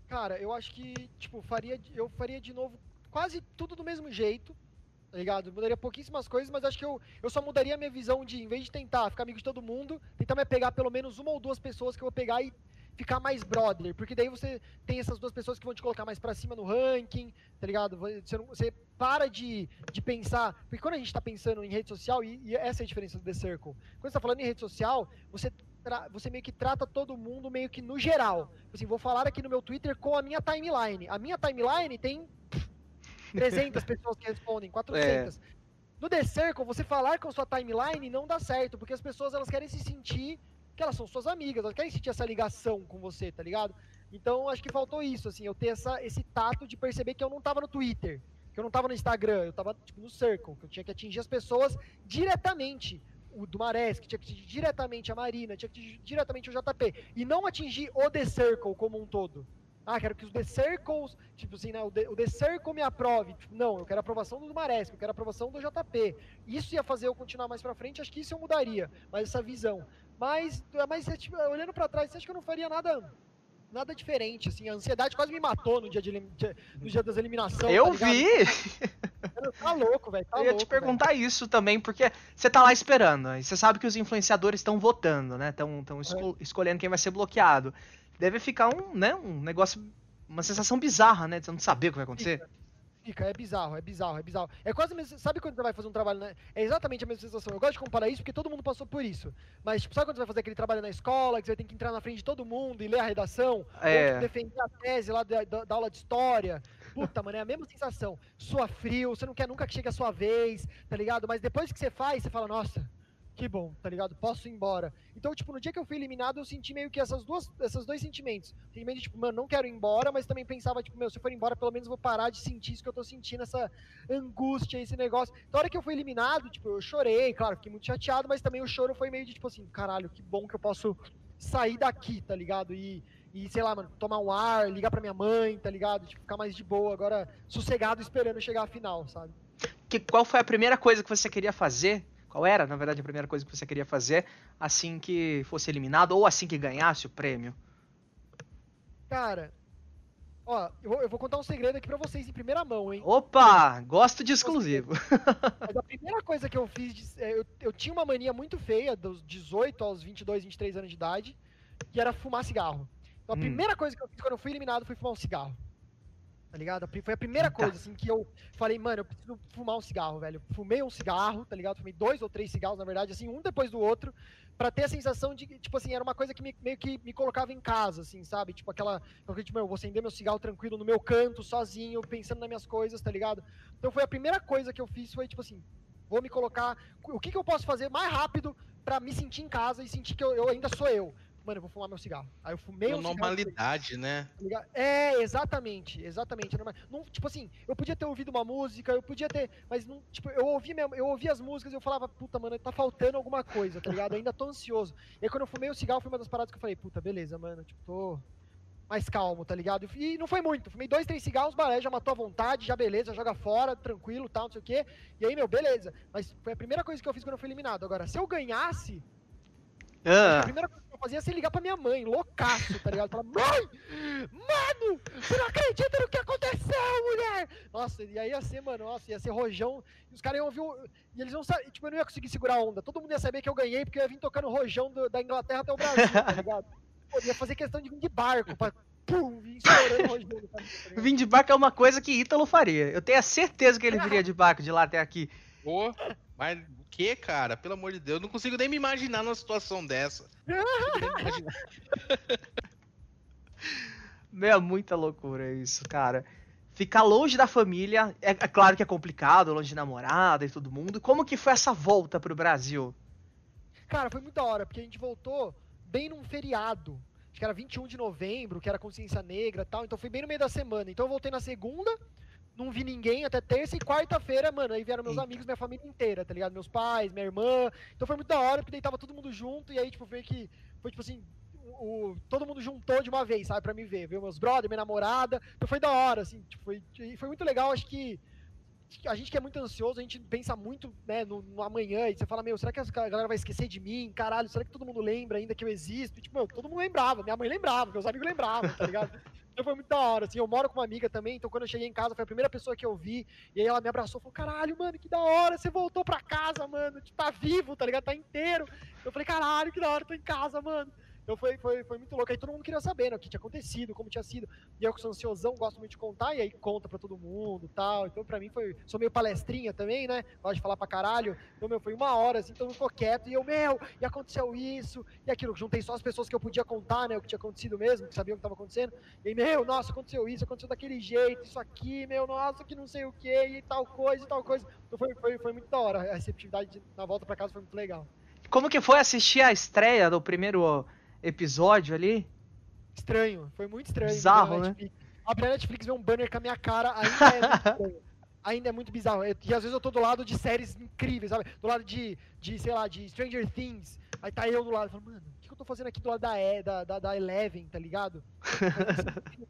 Cara, eu acho que, tipo, faria, eu faria de novo quase tudo do mesmo jeito tá ligado? Mudaria pouquíssimas coisas, mas acho que eu, eu só mudaria a minha visão de, em vez de tentar ficar amigo de todo mundo, tentar me pegar pelo menos uma ou duas pessoas que eu vou pegar e ficar mais brother, porque daí você tem essas duas pessoas que vão te colocar mais pra cima no ranking, tá ligado? Você, não, você para de, de pensar, porque quando a gente tá pensando em rede social, e, e essa é a diferença do The Circle, quando você tá falando em rede social, você você meio que trata todo mundo meio que no geral. Assim, vou falar aqui no meu Twitter com a minha timeline. A minha timeline tem 300 pessoas que respondem, 400. É. No The Circle, você falar com sua timeline não dá certo, porque as pessoas elas querem se sentir que elas são suas amigas, elas querem sentir essa ligação com você, tá ligado? Então, acho que faltou isso, assim, eu ter essa, esse tato de perceber que eu não tava no Twitter, que eu não tava no Instagram, eu tava tipo, no Circle, que eu tinha que atingir as pessoas diretamente. O do Marés, que tinha que atingir diretamente a Marina, tinha que atingir diretamente o JP. E não atingir o The Circle como um todo. Ah, quero que os The Circles, tipo assim, né, o, The, o The Circle me aprove. Tipo, não, eu quero aprovação do Maresco, eu quero aprovação do JP. Isso ia fazer eu continuar mais pra frente, acho que isso eu mudaria, mas essa visão. Mas, mas tipo, olhando para trás, você acha que eu não faria nada nada diferente, assim, a ansiedade quase me matou no dia, de, no dia das eliminações. Eu tá vi! Tá louco, velho. Tá eu ia louco, te perguntar véio. isso também, porque você tá lá esperando, e você sabe que os influenciadores estão votando, né? Estão esco é. escolhendo quem vai ser bloqueado deve ficar um, né, um negócio, uma sensação bizarra, né? De você não saber o que vai acontecer. Fica, fica, é bizarro, é bizarro, é bizarro. É quase mesmo, sabe quando você vai fazer um trabalho, né? É exatamente a mesma sensação. Eu gosto de comparar isso porque todo mundo passou por isso. Mas, tipo, sabe quando você vai fazer aquele trabalho na escola, que você tem que entrar na frente de todo mundo e ler a redação? É. Ou tipo, defender a tese lá da, da, da aula de história. Puta, mano, é a mesma sensação. Sua frio, você não quer nunca que chegue a sua vez, tá ligado? Mas depois que você faz, você fala, nossa, que bom, tá ligado? Posso ir embora. Então, tipo, no dia que eu fui eliminado, eu senti meio que essas duas, esses dois sentimentos. Sentimento de, tipo, mano, não quero ir embora, mas também pensava, tipo, meu, se eu for embora, pelo menos vou parar de sentir isso que eu tô sentindo, essa angústia, esse negócio. Então, hora que eu fui eliminado, tipo, eu chorei, claro, fiquei muito chateado, mas também o choro foi meio de, tipo assim, caralho, que bom que eu posso sair daqui, tá ligado? E, e sei lá, mano, tomar um ar, ligar pra minha mãe, tá ligado? Tipo, ficar mais de boa, agora sossegado esperando chegar a final, sabe? Que, qual foi a primeira coisa que você queria fazer qual era, na verdade, a primeira coisa que você queria fazer assim que fosse eliminado ou assim que ganhasse o prêmio? Cara, ó, eu vou, eu vou contar um segredo aqui pra vocês em primeira mão, hein? Opa, gosto de exclusivo. Mas a primeira coisa que eu fiz, é, eu, eu tinha uma mania muito feia, dos 18 aos 22, 23 anos de idade, que era fumar cigarro. Então a hum. primeira coisa que eu fiz quando eu fui eliminado foi fumar um cigarro tá ligado? Foi a primeira coisa, assim, que eu falei, mano, eu preciso fumar um cigarro, velho. Fumei um cigarro, tá ligado? Fumei dois ou três cigarros, na verdade, assim, um depois do outro, para ter a sensação de, tipo assim, era uma coisa que me, meio que me colocava em casa, assim, sabe? Tipo aquela, eu, tipo, eu vou acender meu cigarro tranquilo no meu canto, sozinho, pensando nas minhas coisas, tá ligado? Então foi a primeira coisa que eu fiz, foi, tipo assim, vou me colocar, o que, que eu posso fazer mais rápido para me sentir em casa e sentir que eu, eu ainda sou eu mano, eu vou fumar meu cigarro. Aí eu fumei um normalidade, né? Tá é, exatamente, exatamente. Não, tipo assim, eu podia ter ouvido uma música, eu podia ter, mas não, tipo, eu ouvi mesmo, eu ouvi as músicas e eu falava, puta, mano, tá faltando alguma coisa, tá ligado? Eu ainda tô ansioso. E aí quando eu fumei o cigarro, foi uma das paradas que eu falei, puta, beleza, mano, tipo, tô mais calmo, tá ligado? E não foi muito. Fumei dois, três cigarros, balé, já matou a vontade, já beleza, joga fora, tranquilo, tal, não sei o quê. E aí, meu, beleza. Mas foi a primeira coisa que eu fiz quando eu fui eliminado. Agora, se eu ganhasse, ah. A primeira coisa que eu fazia é ser ligar pra minha mãe, loucaço, tá ligado? Falar, mãe! Mano! Você não acredita no que aconteceu, mulher! Nossa, e aí ia ser, mano, nossa, ia ser rojão. E os caras iam ouvir. E eles não sabiam, tipo, eu não ia conseguir segurar a onda. Todo mundo ia saber que eu ganhei, porque eu ia vir tocando rojão do, da Inglaterra até o Brasil, tá ligado? Pô, ia fazer questão de vir de barco, pra pum, vir estourando rojão. Tá Vim de barco é uma coisa que Ítalo faria. Eu tenho a certeza que ele viria de barco de lá até aqui. Pô, mas que, cara? Pelo amor de Deus, eu não consigo nem me imaginar numa situação dessa. Meu, é muita loucura isso, cara. Ficar longe da família, é, é, claro que é complicado, longe de namorada e todo mundo. Como que foi essa volta pro Brasil? Cara, foi muito da hora, porque a gente voltou bem num feriado. Acho que era 21 de novembro, que era consciência negra e tal. Então foi bem no meio da semana. Então eu voltei na segunda, não vi ninguém até terça e quarta-feira, mano. Aí vieram meus Eita. amigos, minha família inteira, tá ligado? Meus pais, minha irmã. Então foi muito da hora, porque daí tava todo mundo junto. E aí, tipo, foi que. Foi tipo assim. O, todo mundo juntou de uma vez, sabe, pra me ver, viu? Meus brothers, minha namorada. Então foi da hora, assim, tipo, foi, foi muito legal. Acho que a gente que é muito ansioso, a gente pensa muito né, no, no, amanhã, e você fala, meu, será que a galera vai esquecer de mim? Caralho, será que todo mundo lembra ainda que eu existo? E, tipo, meu, todo mundo lembrava, minha mãe lembrava, meus amigos lembravam, tá ligado? Então foi muito da hora, assim, eu moro com uma amiga também, então quando eu cheguei em casa foi a primeira pessoa que eu vi, e aí ela me abraçou e falou, caralho, mano, que da hora, você voltou pra casa, mano, tá vivo, tá ligado? Tá inteiro. Eu falei, caralho, que da hora, tô em casa, mano. Então foi, foi, foi muito louco. Aí todo mundo queria saber né, o que tinha acontecido, como tinha sido. E eu, que sou ansiosão, gosto muito de contar, e aí conta pra todo mundo tal. Então pra mim foi. Sou meio palestrinha também, né? Gosto de falar pra caralho. Então, meu, foi uma hora, assim, todo mundo ficou quieto. E eu, meu, e aconteceu isso, e aquilo. Juntei só as pessoas que eu podia contar, né? O que tinha acontecido mesmo, que sabiam o que tava acontecendo. E aí, meu, nossa, aconteceu isso, aconteceu daquele jeito, isso aqui, meu, nossa, que não sei o que, e tal coisa, e tal coisa. Então foi, foi, foi muito da hora. A receptividade na volta pra casa foi muito legal. Como que foi assistir a estreia do primeiro episódio ali. Estranho, foi muito estranho. Bizarro, né? Abre a Netflix ver um banner com a minha cara, ainda é. Ainda é muito bizarro. e às vezes eu tô do lado de séries incríveis, sabe? Do lado de, de sei lá, de Stranger Things. Aí tá eu do lado, falo, mano, o que eu tô fazendo aqui do lado da, e, da, da, da Eleven, tá ligado?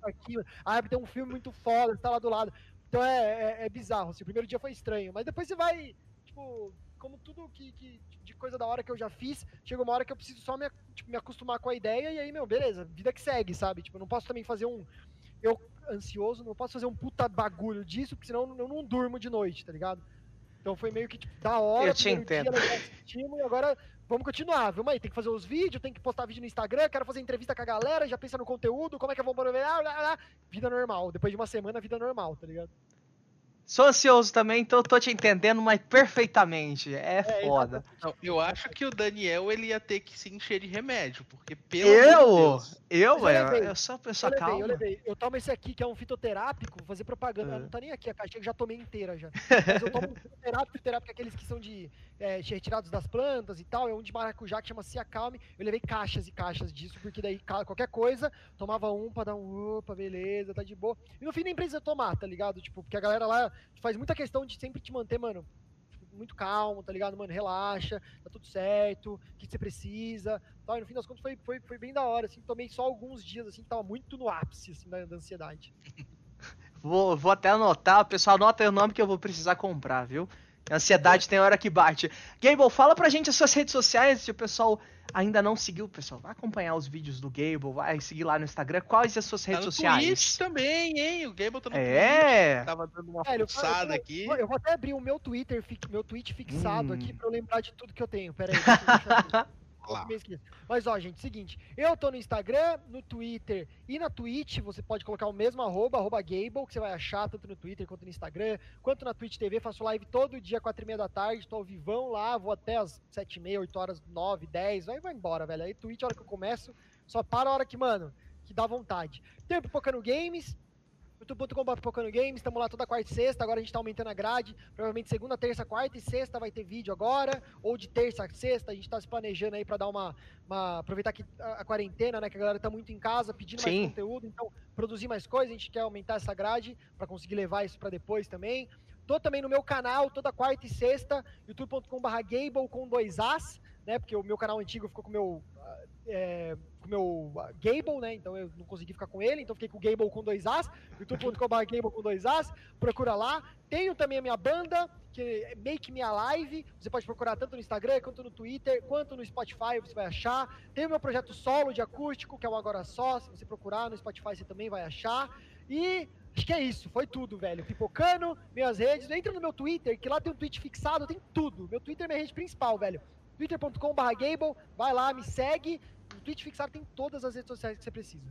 aqui, aí tem um filme muito foda, você tá lá do lado. Então é, é, é bizarro, assim, o primeiro dia foi estranho, mas depois você vai, tipo, como tudo que, que de coisa da hora que eu já fiz, chega uma hora que eu preciso só me, tipo, me acostumar com a ideia e aí, meu, beleza, vida que segue, sabe? Tipo, eu não posso também fazer um. Eu, ansioso, não posso fazer um puta bagulho disso, porque senão eu não durmo de noite, tá ligado? Então foi meio que tipo, da hora, eu te entendo. Dia, e agora vamos continuar, vamos aí, tem que fazer os vídeos, tem que postar vídeo no Instagram, quero fazer entrevista com a galera, já pensa no conteúdo, como é que eu vou vida normal, depois de uma semana, vida normal, tá ligado? Sou ansioso também, então tô te entendendo, mas perfeitamente. É, é foda. Não, eu acho que o Daniel ele ia ter que se encher de remédio, porque pelo Eu? Eu, eu, eu sou uma pessoa eu calma. Eu, levei. eu tomo esse aqui, que é um fitoterápico, vou fazer propaganda. É. Não tá nem aqui a caixa, eu já tomei inteira já. Mas eu tomo um fitoterápico, fitoterápico é aqueles que são de é, retirados das plantas e tal. É um de maracujá que chama Ciacalme. Eu levei caixas e caixas disso, porque daí qualquer coisa, tomava um pra dar um opa, beleza, tá de boa. E no fim nem precisa tomar, tá ligado? Tipo, porque a galera lá faz muita questão de sempre te manter, mano, muito calmo, tá ligado, mano? Relaxa, tá tudo certo, o que você precisa. Tal. E no fim das contas foi, foi, foi bem da hora, assim, tomei só alguns dias, assim, que tava muito no ápice, assim, da, da ansiedade. vou, vou até anotar, pessoal, anota aí o nome que eu vou precisar comprar, viu? A ansiedade tem hora que bate. Gable, fala pra gente as suas redes sociais, se o pessoal ainda não seguiu, pessoal, vai acompanhar os vídeos do Gable, vai seguir lá no Instagram. Quais as suas tá redes sociais? Twitch também, hein? O Gable tá no é. Twitch. Tava dando uma é, forçada aqui. Eu vou até abrir o meu Twitter, meu tweet fixado hum. aqui pra eu lembrar de tudo que eu tenho. Pera aí. Mas ó, gente, seguinte, eu tô no Instagram, no Twitter e na Twitch, você pode colocar o mesmo arroba, arroba Gable, que você vai achar tanto no Twitter quanto no Instagram, quanto na Twitch TV, faço live todo dia, quatro e meia da tarde, tô ao vivão lá, vou até as sete e meia, oito horas, nove, dez, aí vai embora, velho. Aí Twitch, a hora que eu começo, só para a hora que, mano, que dá vontade. Tem Pipocando Games, youtube.com.br Games, estamos lá toda quarta e sexta, agora a gente tá aumentando a grade, provavelmente segunda, terça, quarta e sexta vai ter vídeo agora, ou de terça a sexta, a gente tá se planejando aí para dar uma, uma, aproveitar que a, a, quarentena, né, que a galera tá muito em casa, pedindo Sim. mais conteúdo, então produzir mais coisas, a gente quer aumentar essa grade para conseguir levar isso para depois também. Tô também no meu canal, toda quarta e sexta, youtube.com.br Gable com dois As, né? Porque o meu canal antigo ficou com o meu. É, com meu Gable, né? Então eu não consegui ficar com ele, então fiquei com o Gable com dois As, youtube.com.br Gable com dois As, procura lá. Tenho também a minha banda, que é Make Me Alive, você pode procurar tanto no Instagram, quanto no Twitter, quanto no Spotify, você vai achar. Tem o meu projeto solo de acústico, que é o Agora Só, se você procurar no Spotify você também vai achar. E Acho que é isso, foi tudo, velho. Pipocando, minhas redes. Entra no meu Twitter, que lá tem um tweet fixado, tem tudo. Meu Twitter é minha rede principal, velho twitter.com.br Gable, vai lá, me segue. No Twitch Fixado tem todas as redes sociais que você precisa.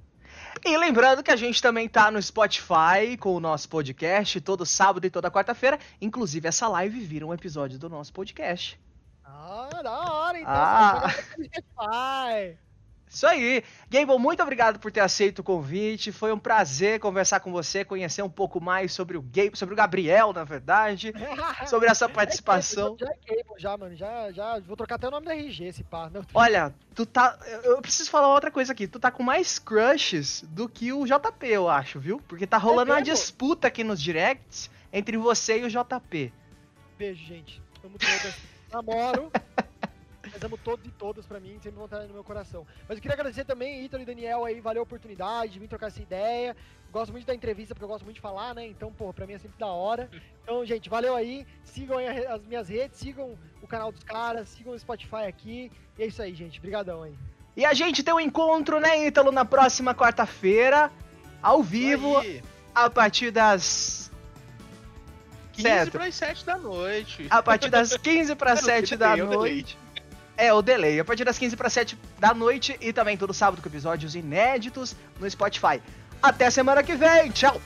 E lembrando que a gente também tá no Spotify com o nosso podcast todo sábado e toda quarta-feira. Inclusive, essa live vira um episódio do nosso podcast. Ah, da hora, então. Ah. Spotify. Isso aí. Gable, muito obrigado por ter aceito o convite. Foi um prazer conversar com você, conhecer um pouco mais sobre o Gable, sobre o Gabriel, na verdade, sobre essa participação. já é Gable, já, mano. Já, já. Vou trocar até o nome da RG, esse pá. Olha, tu tá. Eu preciso falar outra coisa aqui. Tu tá com mais crushes do que o JP, eu acho, viu? Porque tá rolando é uma disputa aqui nos directs entre você e o JP. Beijo, gente. Amo todas. Namoro. Mas amo todos e todas pra mim, sempre vão estar no meu coração. Mas eu queria agradecer também, Ítalo e Daniel aí, valeu a oportunidade de vir trocar essa ideia. Gosto muito da entrevista, porque eu gosto muito de falar, né? Então, pô, pra mim é sempre da hora. Então, gente, valeu aí. Sigam aí as minhas redes, sigam o canal dos caras, sigam o Spotify aqui. E é isso aí, gente. Obrigadão aí. E a gente tem um encontro, né, Ítalo, na próxima quarta-feira, ao vivo, a partir das 15 para as 7 da noite. A partir das 15 para 7 da noite. É, o delay. A partir das 15 para 7 da noite e também todo sábado com episódios inéditos no Spotify. Até semana que vem. Tchau!